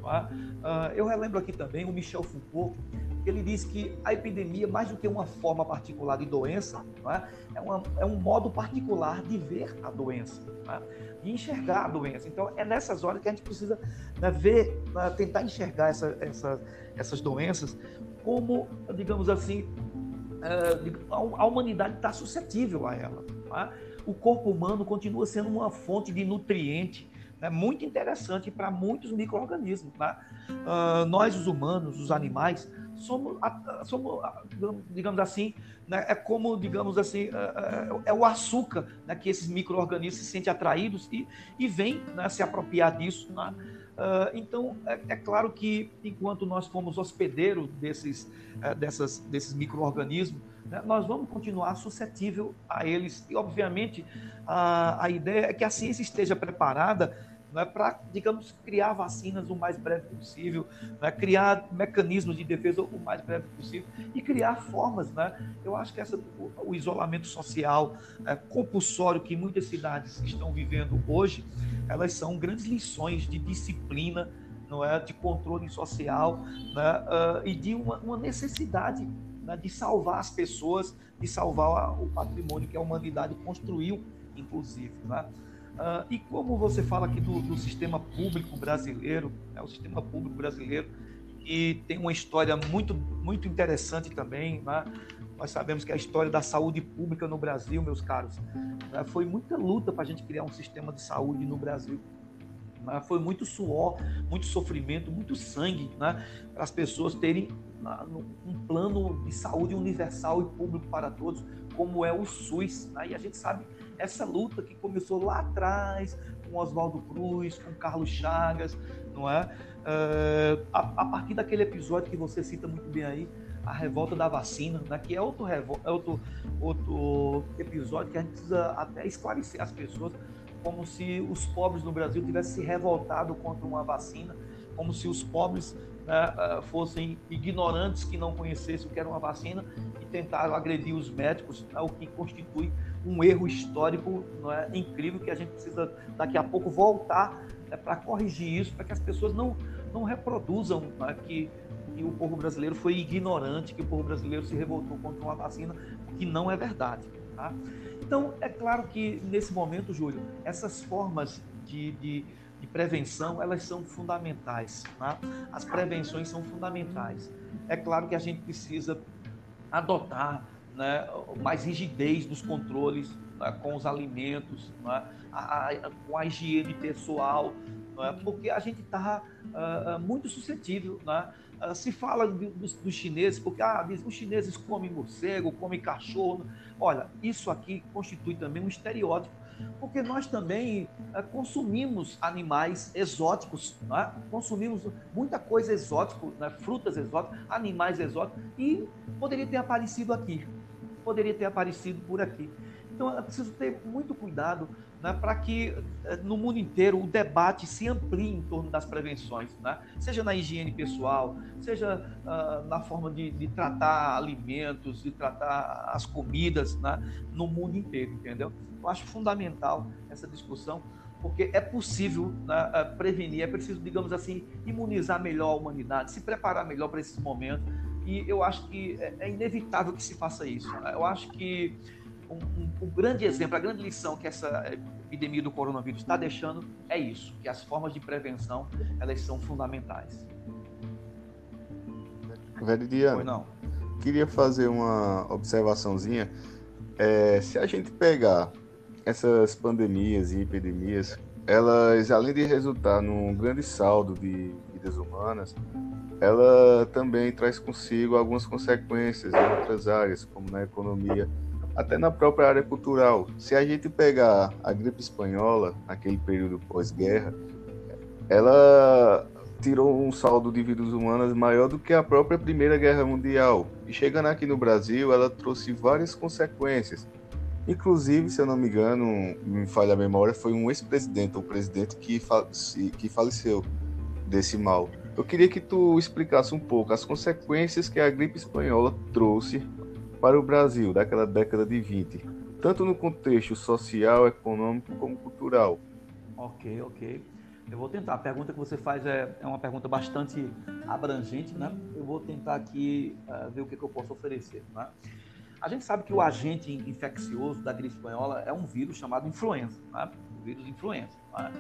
Uh, eu relembro aqui também o Michel Foucault, ele diz que a epidemia, mais do que uma forma particular de doença, é? É, uma, é, um modo particular de ver a doença, é? de enxergar a doença. Então, é nessas horas que a gente precisa né, ver, né, tentar enxergar essa, essa, essas doenças como, digamos assim, uh, a humanidade está suscetível a ela. Tá? O corpo humano continua sendo uma fonte de nutriente né, muito interessante para muitos micro-organismos. Tá? Uh, nós, os humanos, os animais, somos, somos digamos assim, né, é como, digamos assim, é, é o açúcar né, que esses micro-organismos se sentem atraídos e, e vêm né, se apropriar disso. Né? Uh, então, é, é, claro que enquanto nós fomos hospedeiros desses, uh, dessas, desses micro-organismos, né, nós vamos continuar suscetível a eles. E, obviamente, a, a ideia é que a ciência esteja preparada né, para, digamos, criar vacinas o mais breve possível, né, criar mecanismos de defesa o mais breve possível e criar formas. Né? Eu acho que essa, o, o isolamento social é, compulsório que muitas cidades estão vivendo hoje, elas são grandes lições de disciplina, não é, de controle social né, uh, e de uma, uma necessidade né, de salvar as pessoas, de salvar o patrimônio que a humanidade construiu, inclusive. Né? Uh, e como você fala aqui do, do sistema público brasileiro, né, o sistema público brasileiro, que tem uma história muito, muito interessante também. Né? Nós sabemos que a história da saúde pública no Brasil, meus caros, né, foi muita luta para a gente criar um sistema de saúde no Brasil. Né? Foi muito suor, muito sofrimento, muito sangue, né? para as pessoas terem um plano de saúde universal e público para todos, como é o SUS. Né? E a gente sabe essa luta que começou lá atrás com Oswaldo Cruz, com Carlos Chagas, não é? A, a, partir daquele episódio que você cita muito bem aí, a revolta da vacina, né? que é outro, é outro, outro episódio que a gente precisa até esclarecer as pessoas, como se os pobres no Brasil tivessem se revoltado contra uma vacina, como se os pobres né, ah, fossem ignorantes que não conhecessem o que era uma vacina e tentaram agredir os médicos, né, o que constitui um erro histórico é, incrível que a gente precisa daqui a pouco voltar né, para corrigir isso, para que as pessoas não, não reproduzam né, que, que o povo brasileiro foi ignorante, que o povo brasileiro se revoltou contra uma vacina, que não é verdade. Tá? Então, é claro que nesse momento, Júlio, essas formas de, de de prevenção, elas são fundamentais. Né? As prevenções são fundamentais. É claro que a gente precisa adotar né, mais rigidez nos controles né, com os alimentos, né, a, a, com a higiene pessoal, né, porque a gente está uh, ah, ah, muito suscetível. Né? Uh, se fala dos, dos, chineses, porque ah, os chineses comem morcego, comem cachorro. Olha, isso aqui constitui também um estereótipo porque nós também é, consumimos animais exóticos, é? consumimos muita coisa exótica, né? frutas exóticas, animais exóticos, e poderia ter aparecido aqui, poderia ter aparecido por aqui. Então é preciso ter muito cuidado né, para que eh, no mundo inteiro o debate se amplie em torno das prevenções, né? seja na higiene pessoal, seja uh, na forma de, de, tratar alimentos, de tratar as comidas né, no mundo inteiro, entendeu? Eu acho fundamental essa discussão, porque é possível né, eh, prevenir, é preciso, digamos assim, imunizar melhor a humanidade, se preparar melhor para esses momentos, e eu acho que é, é inevitável que se faça isso. Né? Eu acho que um, um, um, grande exemplo, a grande lição que essa epidemia do coronavírus está deixando é isso, que as formas de prevenção elas são fundamentais. Veridiano, não. queria fazer uma observaçãozinha. É, se a gente pegar essas pandemias e epidemias, elas, além de resultar num grande saldo de vidas humanas, ela também traz consigo algumas consequências em outras áreas, como na economia até na própria área cultural. Se a gente pegar a gripe espanhola, naquele período pós-guerra, ela tirou um saldo de vidas humanas maior do que a própria Primeira Guerra Mundial. E chegando aqui no Brasil, ela trouxe várias consequências. Inclusive, se eu não me engano, me falha a memória, foi um ex-presidente, ou presidente que, que faleceu desse mal. Eu queria que tu explicasse um pouco as consequências que a gripe espanhola trouxe para o Brasil daquela década de 20, tanto no contexto social, econômico como cultural. Ok, ok. Eu vou tentar. A pergunta que você faz é, é uma pergunta bastante abrangente, né? Eu vou tentar aqui uh, ver o que, que, eu posso oferecer. Né? A gente sabe que o agente infeccioso da gripe espanhola é um vírus chamado influenza, né? o vírus influenza. Né?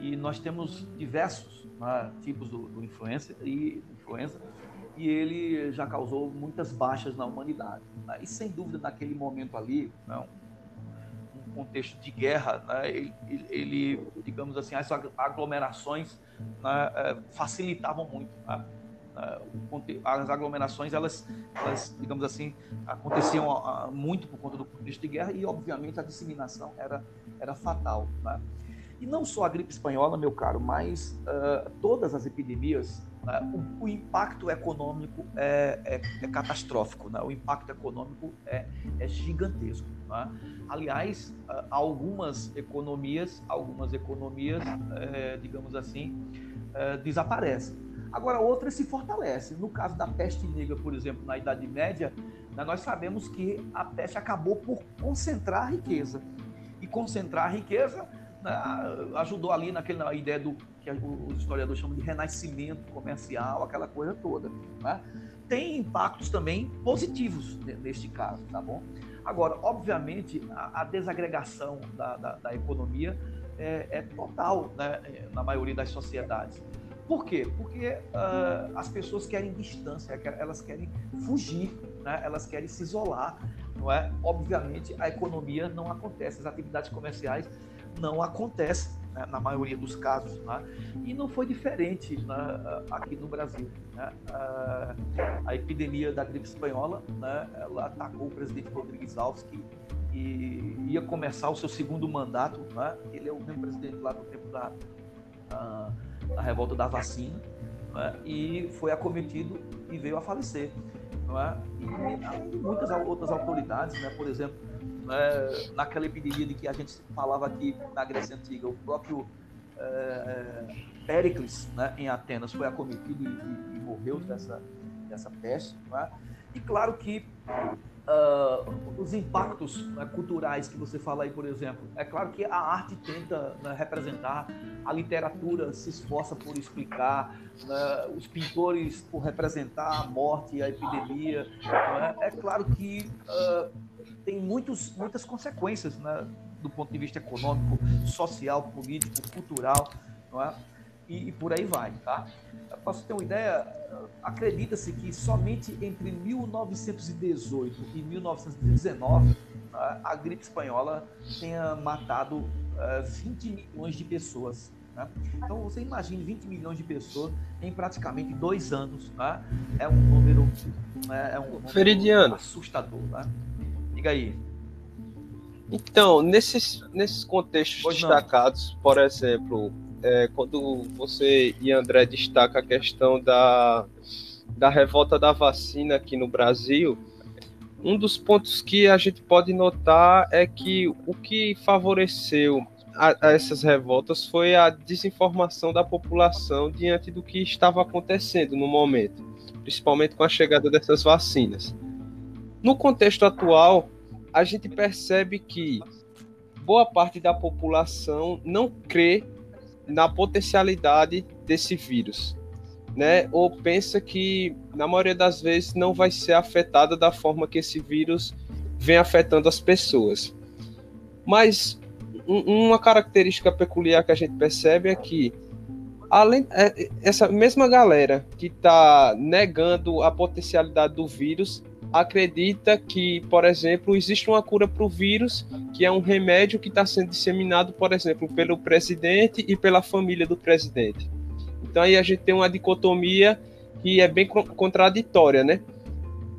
E nós temos diversos né, tipos do, do influenza e influenza e ele já causou muitas baixas na humanidade. Né? E sem dúvida, naquele momento ali, né, um contexto de guerra, né, ele, ele, digamos assim, as aglomerações né, é, facilitavam muito. Né? É, as aglomerações, elas, elas, digamos assim, aconteciam muito por conta do contexto de guerra e, obviamente, a disseminação era, era fatal. Né? E não só a gripe espanhola, meu caro, mas uh, todas as epidemias né? O, o, impacto econômico é, é, é catastrófico, né? o impacto econômico é, é gigantesco. Né? Aliás, algumas economias, algumas economias, é, digamos assim, é, desaparecem. Agora, outras se fortalecem. No caso da peste negra, por exemplo, na Idade Média, né, nós sabemos que a peste acabou por concentrar a riqueza. E concentrar a riqueza né, ajudou ali naquela ideia do que os historiadores chamam de renascimento comercial, aquela coisa toda. Né? Tem impactos também positivos neste caso, tá bom? Agora, obviamente, a, a desagregação da, da, da economia é, é, total né, na maioria das sociedades. Por quê? Porque uh, as pessoas querem distância, elas querem fugir, né? elas querem se isolar, não é? Obviamente, a economia não acontece, as atividades comerciais não acontecem né, na maioria dos casos. Né? E não foi diferente né, aqui no Brasil. Né? A epidemia da gripe espanhola né, ela atacou o presidente Rodrigues Alves, que ia começar o seu segundo mandato. Né? Ele é o mesmo presidente lá do tempo da, da revolta da vacina. E foi acometido e veio a falecer. É? E muitas outras autoridades, por exemplo, né, naquela epidemia de que a gente falava aqui na Grécia Antiga, o próprio é, Péricles, né, em Atenas, foi acometido e, e, e morreu dessa, dessa peste. Né? E claro que uh, os impactos né, culturais que você fala aí, por exemplo, é claro que a arte tenta né, representar, a literatura se esforça por explicar, né, os pintores por representar a morte a epidemia. Né? É claro que uh, tem muitos, muitas consequências né, do ponto de vista econômico, social, político, cultural. não é? E, e por aí vai, tá? Para você ter uma ideia, acredita-se que somente entre 1918 e 1919 a gripe espanhola tenha matado uh, eh, 20 milhões de pessoas. Né? Então você imagine 20 milhões de pessoas em praticamente dois anos. Né? É um número, né? é um número assustador. Né? Diga aí. Então, nesses, nesses contextos pois destacados, não. por exemplo, é, quando você e André destaca a questão da, da revolta da vacina aqui no Brasil, um dos pontos que a gente pode notar é que o que favoreceu a, a essas revoltas foi a desinformação da população diante do que estava acontecendo no momento, principalmente com a chegada dessas vacinas. No contexto atual, a gente percebe que boa parte da população não crê na potencialidade desse vírus, né? Ou pensa que na maioria das vezes não vai ser afetada da forma que esse vírus vem afetando as pessoas. Mas uma característica peculiar que a gente percebe é que além é, essa mesma galera que está negando a potencialidade do vírus acredita que, por exemplo, existe uma cura para o vírus, que é um remédio que está sendo disseminado, por exemplo, pelo presidente e pela família do presidente. Então aí a gente tem uma dicotomia que é bem contraditória, né?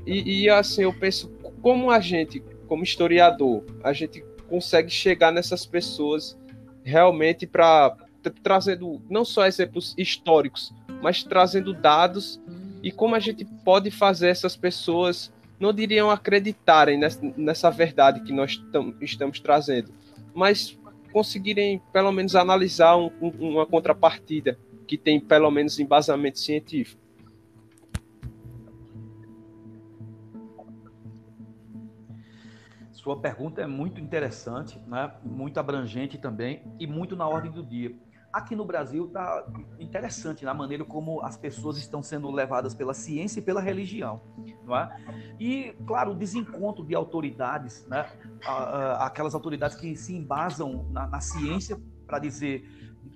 E, e assim, eu penso, como a gente, como historiador, a gente consegue chegar nessas pessoas realmente para trazendo não só exemplos históricos, mas trazendo dados e como a gente pode fazer essas pessoas não diriam acreditarem nessa, verdade que nós estamos trazendo, mas conseguirem pelo menos analisar um, uma contrapartida que tem pelo menos embasamento científico. Sua pergunta é muito interessante, né? muito abrangente também e muito na ordem do dia. Aqui no Brasil está interessante na maneira como as pessoas estão sendo levadas pela ciência e pela religião, não é? E claro, o desencontro de autoridades, né? Aquelas autoridades que se embasam na, na ciência para dizer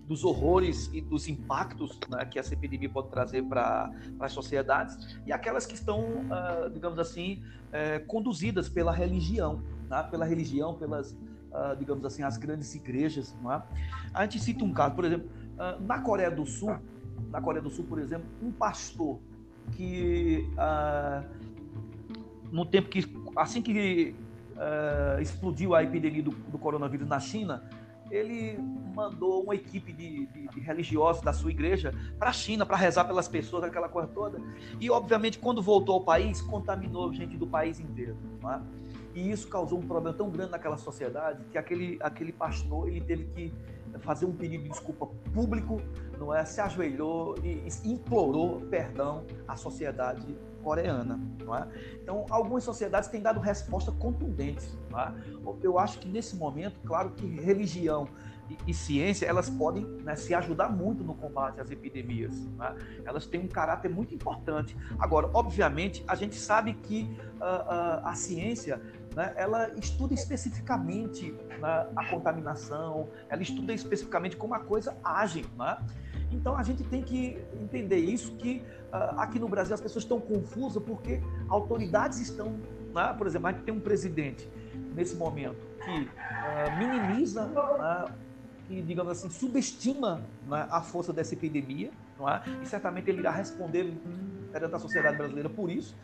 dos horrores e dos impactos né, que essa epidemia pode trazer para as sociedades e aquelas que estão, uh, digamos assim, uh, conduzidas pela religião, né? pela religião, pelas, uh, digamos assim, as grandes igrejas. É? A gente cita um caso, por exemplo, uh, na Coreia do Sul, na Coreia do Sul, por exemplo, um pastor que uh, no tempo que assim que explodiu a epidemia do, do, coronavírus na China, ele mandou uma equipe de, de, de religiosos da sua igreja para a China para rezar pelas pessoas, aquela coisa toda. E obviamente quando voltou ao país, contaminou gente do país inteiro. É? E isso causou um problema tão grande naquela sociedade que aquele, aquele pastor ele teve que fazer um pedido de desculpa público, não é? Se ajoelhou e, implorou perdão à sociedade coreana, não é? Então, algumas sociedades têm dado respostas contundentes, não é? Eu acho que nesse momento, claro que religião e, e ciência elas podem né, se ajudar muito no combate às epidemias. Né? Elas têm um caráter muito importante. Agora, obviamente, a gente sabe que uh, uh, a ciência né, ela estuda especificamente né, a contaminação, ela estuda especificamente como a coisa age. Né? Então a gente tem que entender isso que uh, aqui no Brasil as pessoas estão confusas porque autoridades estão, né? por exemplo, a gente tem um presidente nesse momento que uh, minimiza né, que, digamos assim, subestima né, a força dessa epidemia, é? e certamente ele irá responder perante a sociedade brasileira por isso.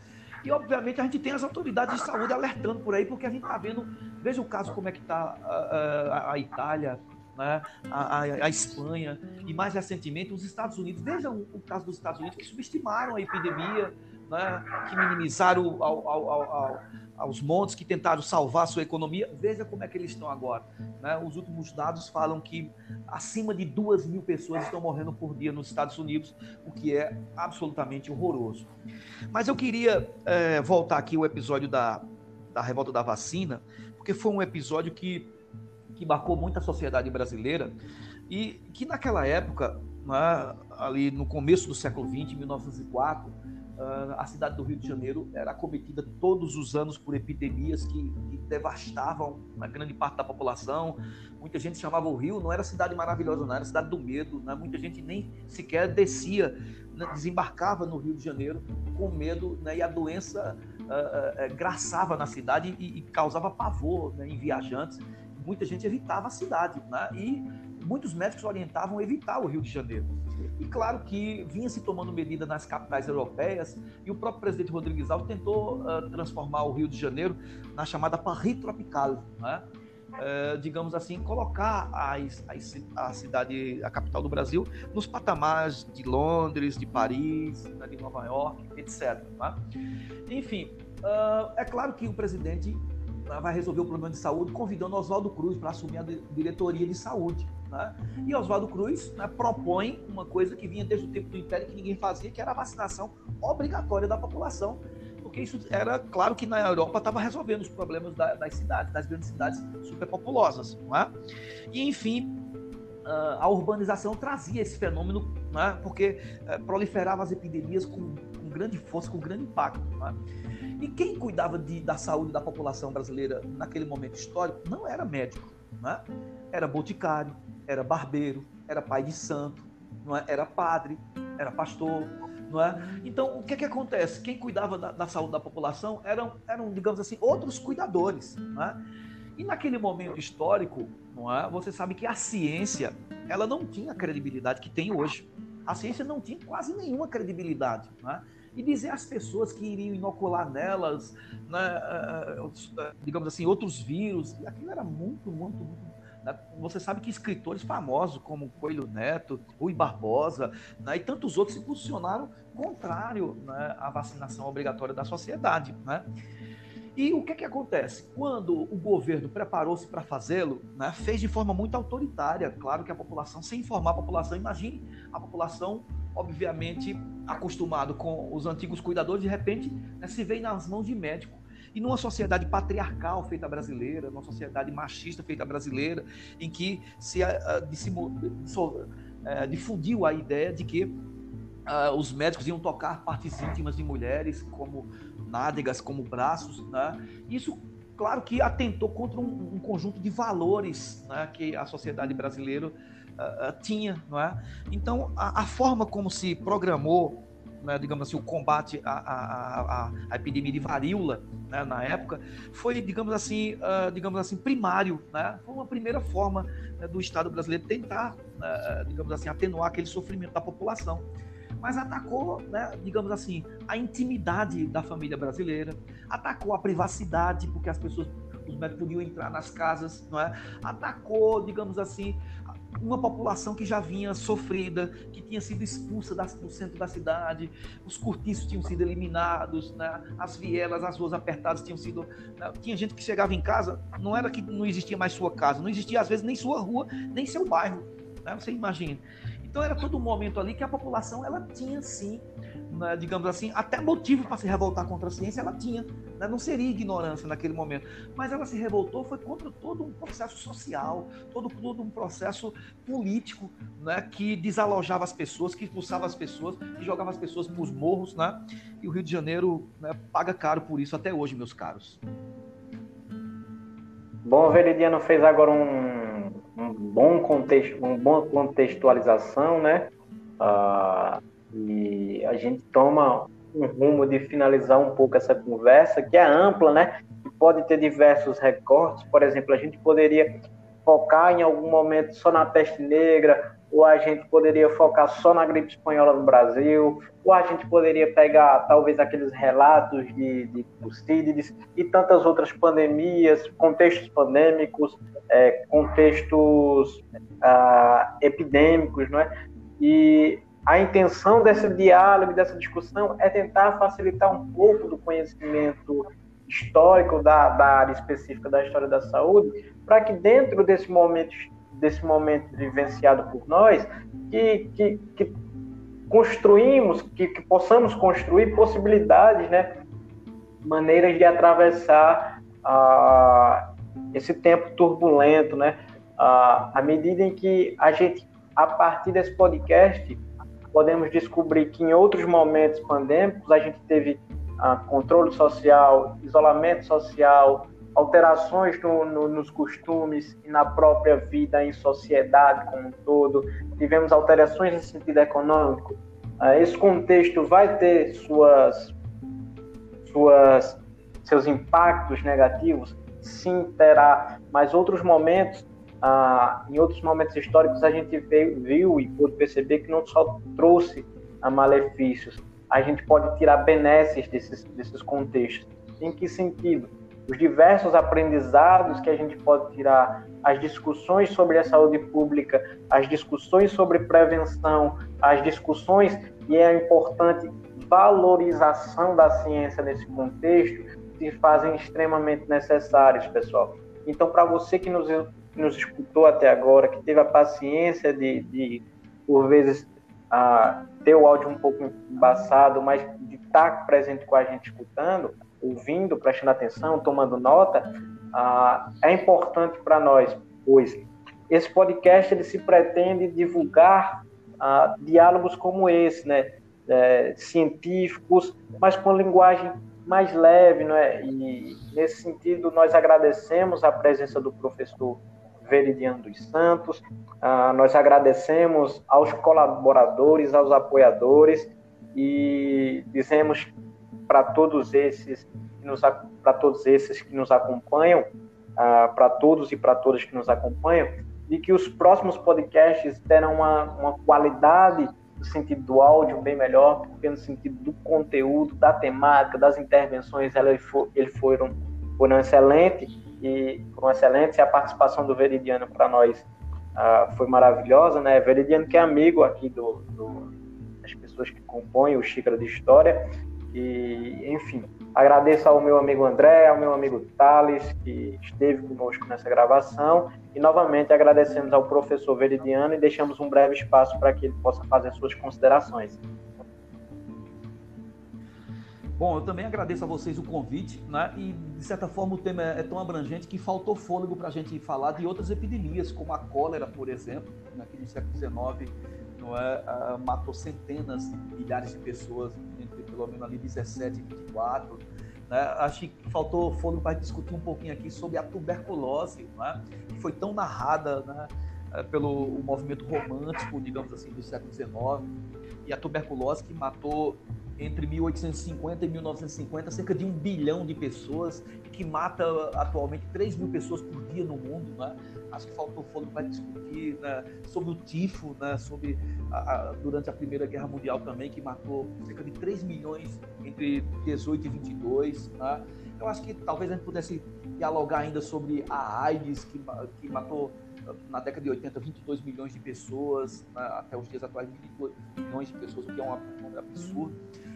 E, obviamente, a gente tem as autoridades de saúde alertando por aí, porque a gente está vendo, veja o caso como é que está a, a, a, Itália, né? a, a, Espanha e, mais recentemente, os Estados Unidos. Veja o, o caso dos Estados Unidos, que subestimaram a epidemia, né? que minimizaram ao, ao, ao, aos montes, que tentaram salvar a sua economia. Veja como é que eles estão agora. Né? Os últimos dados falam que acima de duas mil pessoas estão morrendo por dia nos Estados Unidos, o que é absolutamente horroroso. Mas eu queria é, voltar aqui o episódio da, da revolta da vacina, porque foi um episódio que, que marcou muito a sociedade brasileira e que naquela época, né, ali no começo do século XX, 1904, Uh, a cidade do Rio de Janeiro era acometida todos os anos por epidemias que, que, devastavam uma grande parte da população. Muita gente chamava o Rio, não era cidade maravilhosa, não era cidade do medo. Né? Muita gente nem sequer descia, né? desembarcava no Rio de Janeiro com medo né? e a doença uh, uh, graçava na cidade e, e causava pavor né? em viajantes. Muita gente evitava a cidade né? e muitos médicos orientavam evitar o Rio de Janeiro. E claro que vinha se tomando medida nas capitais europeias e o próprio presidente Rodrigues Alves tentou uh, transformar o Rio de Janeiro na chamada Paris Tropical, né? Uh, digamos assim, colocar a, a, a, cidade, a capital do Brasil, nos patamares de Londres, de Paris, né, de Nova York, etc. Tá? Enfim, uh, é claro que o presidente vai resolver o problema de saúde convidando Oswaldo Cruz para assumir a diretoria de saúde. Né? E Oswaldo Cruz né, propõe uma coisa que vinha desde o tempo do Império que ninguém fazia, que era a vacinação obrigatória da população, porque isso era claro que na Europa estava resolvendo os problemas da, das cidades, das grandes cidades superpopulosas. É? E enfim, ah, a urbanização trazia esse fenômeno, né, porque eh, proliferava as epidemias com, com, grande força, com grande impacto. Né? E quem cuidava de, da saúde da população brasileira naquele momento histórico não era médico, né? era boticário, era barbeiro, era pai de santo, não é? era padre, era pastor. Não é? Então, o que, que acontece? Quem cuidava da, da saúde da população eram, eram, digamos assim, outros cuidadores. Não é? E naquele momento histórico, não é? você sabe que a ciência ela não tinha a credibilidade que tem hoje. A ciência não tinha quase nenhuma credibilidade. Não é? E dizer às pessoas que iriam inocular nelas, né, eh, eh, digamos assim, outros vírus, aquilo era muito, muito, muito? Você sabe que escritores famosos como Coelho Neto, Rui Barbosa né, e tantos outros se posicionaram contrário né, à vacinação obrigatória da sociedade. Né? E o que, é que acontece? Quando o governo preparou-se para fazê-lo, né, fez de forma muito autoritária. Claro que a população, sem informar a população, imagine a população, obviamente, acostumado com os antigos cuidadores, de repente né, se vê nas mãos de médico e numa sociedade patriarcal feita brasileira, numa sociedade machista feita brasileira, em que se uh, difundiu a ideia de que uh, os médicos iam tocar partes íntimas de mulheres, como nádegas, como braços, né? Isso claro que atentou contra um, conjunto de valores né, que a sociedade brasileira uh, tinha, não é? Então, a, a, forma como se programou né, digamos assim, o combate à, à, à, epidemia de varíola né, na época, foi, digamos assim, uh, digamos assim, primário, né? Foi uma primeira forma né, do Estado brasileiro tentar, uh, digamos assim, atenuar aquele sofrimento da população. Mas atacou, né, digamos assim, a intimidade da família brasileira, atacou a privacidade, porque as pessoas os médicos podiam entrar nas casas, não é? Atacou, digamos assim, uma população que já vinha sofrida, que tinha sido expulsa do centro da cidade, os cortiços tinham sido eliminados, né? as vielas, as ruas apertadas tinham sido. Né? Tinha gente que chegava em casa, não era que não existia mais sua casa, não existia às vezes nem sua rua, nem seu bairro. Né? Você imagina. Então era todo um momento ali que a população ela tinha sim né, digamos assim, até motivo para se revoltar contra a ciência ela tinha. Né? Não seria ignorância naquele momento. Mas ela se revoltou foi contra todo um processo social, todo, todo um processo político né, que desalojava as pessoas, que expulsava as pessoas, que jogava as pessoas para os morros. Né? E o Rio de Janeiro né, paga caro por isso até hoje, meus caros. Bom, o Veridiano fez agora um, um bom contexto, uma boa contextualização, né? Uh, e a gente toma um rumo de finalizar um pouco essa conversa, que é ampla, né? Pode ter diversos recortes. Por exemplo, a gente poderia focar em algum momento só na peste negra, ou a gente poderia focar só na gripe espanhola no Brasil, ou a gente poderia pegar talvez aqueles relatos de, de Tucídides e tantas outras pandemias, contextos pandêmicos, é, contextos ah, epidêmicos, não é? E a intenção desse diálogo, dessa discussão, é tentar facilitar um pouco do conhecimento histórico da, da área específica da história da saúde, para que dentro desse momento, desse momento vivenciado por nós, que, que, que construímos, que, que, possamos construir possibilidades, né, maneiras de atravessar ah, esse tempo turbulento, né, ah, à medida em que a gente, a partir desse podcast, podemos descobrir que em outros momentos pandêmicos a gente teve ah, controle social, isolamento social, alterações no, no, nos costumes e na própria vida em sociedade como um todo, tivemos alterações no sentido econômico. Ah, esse contexto vai ter suas, suas, seus impactos negativos? Sim, terá, mas outros momentos ah, em outros momentos históricos a gente veio, viu e pôde perceber que não só trouxe a malefícios, a gente pode tirar benesses desses, desses contextos. Em que sentido? Os diversos aprendizados que a gente pode tirar, as discussões sobre a saúde pública, as discussões sobre prevenção, as discussões, e é importante valorização da ciência nesse contexto, se fazem extremamente necessários, pessoal. Então, para você que nos que nos escutou até agora, que teve a paciência de, de por vezes, ter o áudio um pouco embaçado, mas de estar presente com a gente escutando, ouvindo, prestando atenção, tomando nota, é importante para nós, pois esse podcast ele se pretende divulgar diálogos como esse, né? É, científicos, mas com linguagem mais leve, não é? E nesse sentido nós agradecemos a presença do professor Veridiano dos Santos. Ah, nós agradecemos aos colaboradores, aos apoiadores e dizemos para todos esses para todos esses que nos acompanham, ah, para todos e para todas que nos acompanham, de que os próximos podcasts terão uma, uma qualidade no sentido do áudio bem melhor, porque no sentido do conteúdo, da temática, das intervenções, elas, eles foram, foram excelentes e foram excelentes. E a participação do Veridiano para nós uh, foi maravilhosa, né? Veridiano que é amigo aqui do, do, das pessoas que compõem o Xícara de História. E, enfim, agradeço ao meu amigo André, ao meu amigo Thales, que esteve conosco nessa gravação. E novamente agradecemos ao professor Veridiano e deixamos um breve espaço para que ele possa fazer suas considerações. Bom, eu também agradeço a vocês o convite, né? E de certa forma o tema é tão abrangente que faltou fôlego para a gente falar de outras epidemias, como a cólera, por exemplo, naquele no século XIX, não é? Uh, matou centenas milhares de pessoas entre pelo menos ali 17 e 24. Né? Acho que faltou fôlego para discutir um pouquinho aqui sobre a tuberculose, né? que foi tão narrada né? Eh, pelo movimento romântico, digamos assim, do século XIX, e a tuberculose que matou entre 1850 e 1950 cerca de um bilhão de pessoas que mata atualmente 3 mil pessoas por dia no mundo. Né? Acho que faltou fôlego para discutir né, sobre o tifo, né, sobre a, a, durante a Primeira Guerra Mundial também, que matou cerca de 3 milhões entre 18 e 22. Né? Eu acho que talvez a gente pudesse dialogar ainda sobre a AIDS, que, que matou na década de 80, 22 milhões de pessoas, né, até os dias atuais, 22 milhões de pessoas, o que é um absurdo.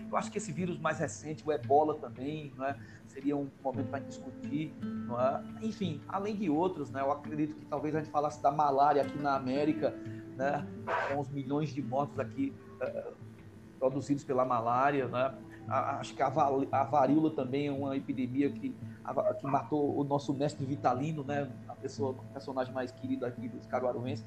Eu acho que esse vírus mais recente, o ebola também, é, seria um momento para discutir. É? Enfim, além de outros, né, eu acredito que talvez a gente falasse da malária aqui na América, né, com os milhões de mortos aqui uh, produzidos pela malária. Né? Acho que a, a varíola também é uma epidemia que, a, que matou o nosso mestre Vitalino, né, a pessoa, o personagem mais querido aqui dos caruaruenses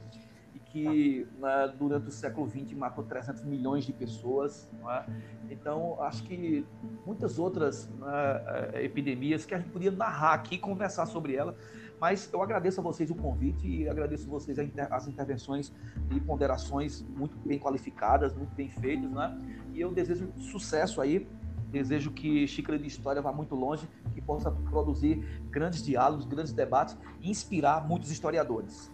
que né, durante o século XX matou 300 milhões de pessoas. É? Então, acho que muitas outras né, eh, epidemias que a gente podia narrar aqui, conversar sobre ela, mas eu agradeço a vocês o convite e agradeço a vocês as intervenções e ponderações muito bem qualificadas, muito bem feitas, né? E eu desejo sucesso aí desejo que Xícara de História vá muito longe, que possa produzir grandes diálogos, grandes debates e inspirar muitos historiadores.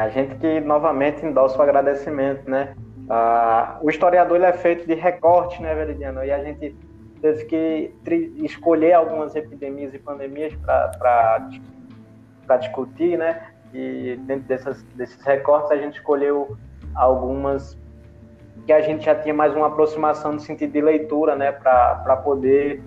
A gente que novamente endossa o agradecimento, né? Ah, o historiador ele é feito de recorte, né, Veridiano? E a gente teve que escolher algumas epidemias e pandemias para discutir, né? E dentro dessas, desses recortes a gente escolheu algumas que a gente já tinha mais uma aproximação no sentido de leitura, né? Para poder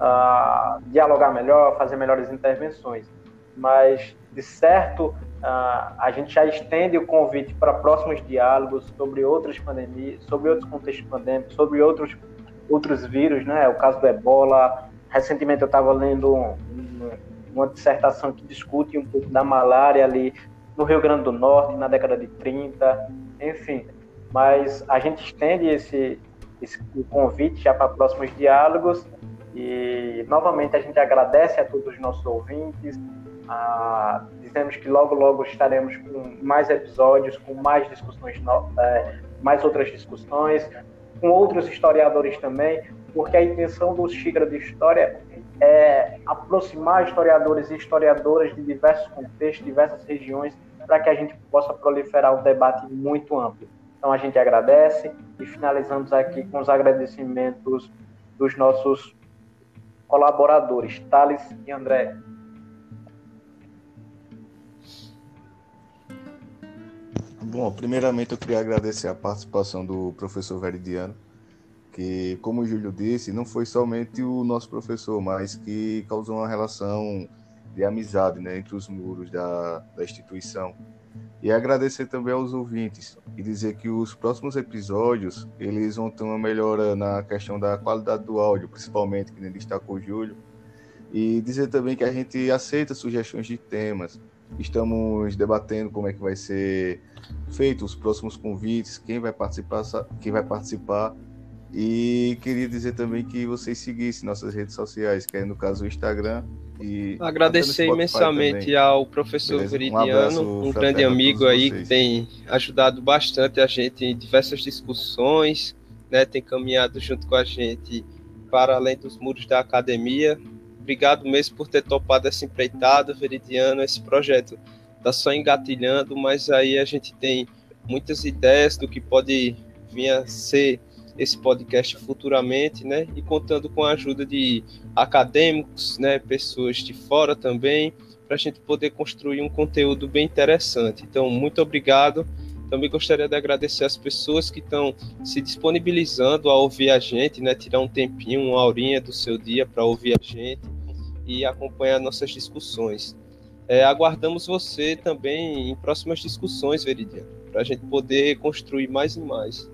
uh, dialogar melhor, fazer melhores intervenções. Mas, de certo, Uh, a gente já estende o convite para próximos diálogos sobre outras pandemias, sobre outros contextos pandêmicos, sobre outros, outros vírus, né? O caso do ebola. Recentemente eu estava lendo um, uma dissertação que discute um pouco da malária ali no Rio Grande do Norte, na década de 30. Enfim, mas a gente estende esse, esse convite já para próximos diálogos e novamente a gente agradece a todos os nossos ouvintes, ah, dizemos que logo logo estaremos com mais episódios, com mais discussões, é, mais outras discussões, com outros historiadores também, porque a intenção do Xícara de História é aproximar historiadores e historiadoras de diversos contextos, diversas regiões, para que a gente possa proliferar um debate muito amplo. Então a gente agradece e finalizamos aqui com os agradecimentos dos nossos colaboradores, Thales e André. Bom, primeiramente eu queria agradecer a participação do professor Veridiano, que, como o Júlio disse, não foi somente o nosso professor, mas que causou uma relação de amizade né, entre os muros da, da instituição. E agradecer também aos ouvintes e dizer que os próximos episódios eles vão ter uma melhora na questão da qualidade do áudio, principalmente, que nem destacou o Júlio. E dizer também que a gente aceita sugestões de temas. Estamos debatendo como é que vai ser feito os próximos convites, quem vai participar, quem vai participar. E queria dizer também que vocês seguissem nossas redes sociais, que é no caso o Instagram. E Agradecer imensamente também. ao professor Beleza? Veridiano, um, um grande amigo aí vocês. que tem ajudado bastante a gente em diversas discussões, né, tem caminhado junto com a gente para além dos muros da academia. Obrigado mesmo por ter topado essa empreitada, Veridiano, esse projeto está só engatilhando, mas aí a gente tem muitas ideias do que pode vir a ser esse podcast futuramente, né? E contando com a ajuda de acadêmicos, né? Pessoas de fora também, para a gente poder construir um conteúdo bem interessante. Então, muito obrigado. Também gostaria de agradecer as pessoas que estão se disponibilizando a ouvir a gente, né? Tirar um tempinho, uma horinha do seu dia para ouvir a gente e acompanhar nossas discussões. É, aguardamos você também em próximas discussões, Veridiano, para a gente poder construir mais e mais.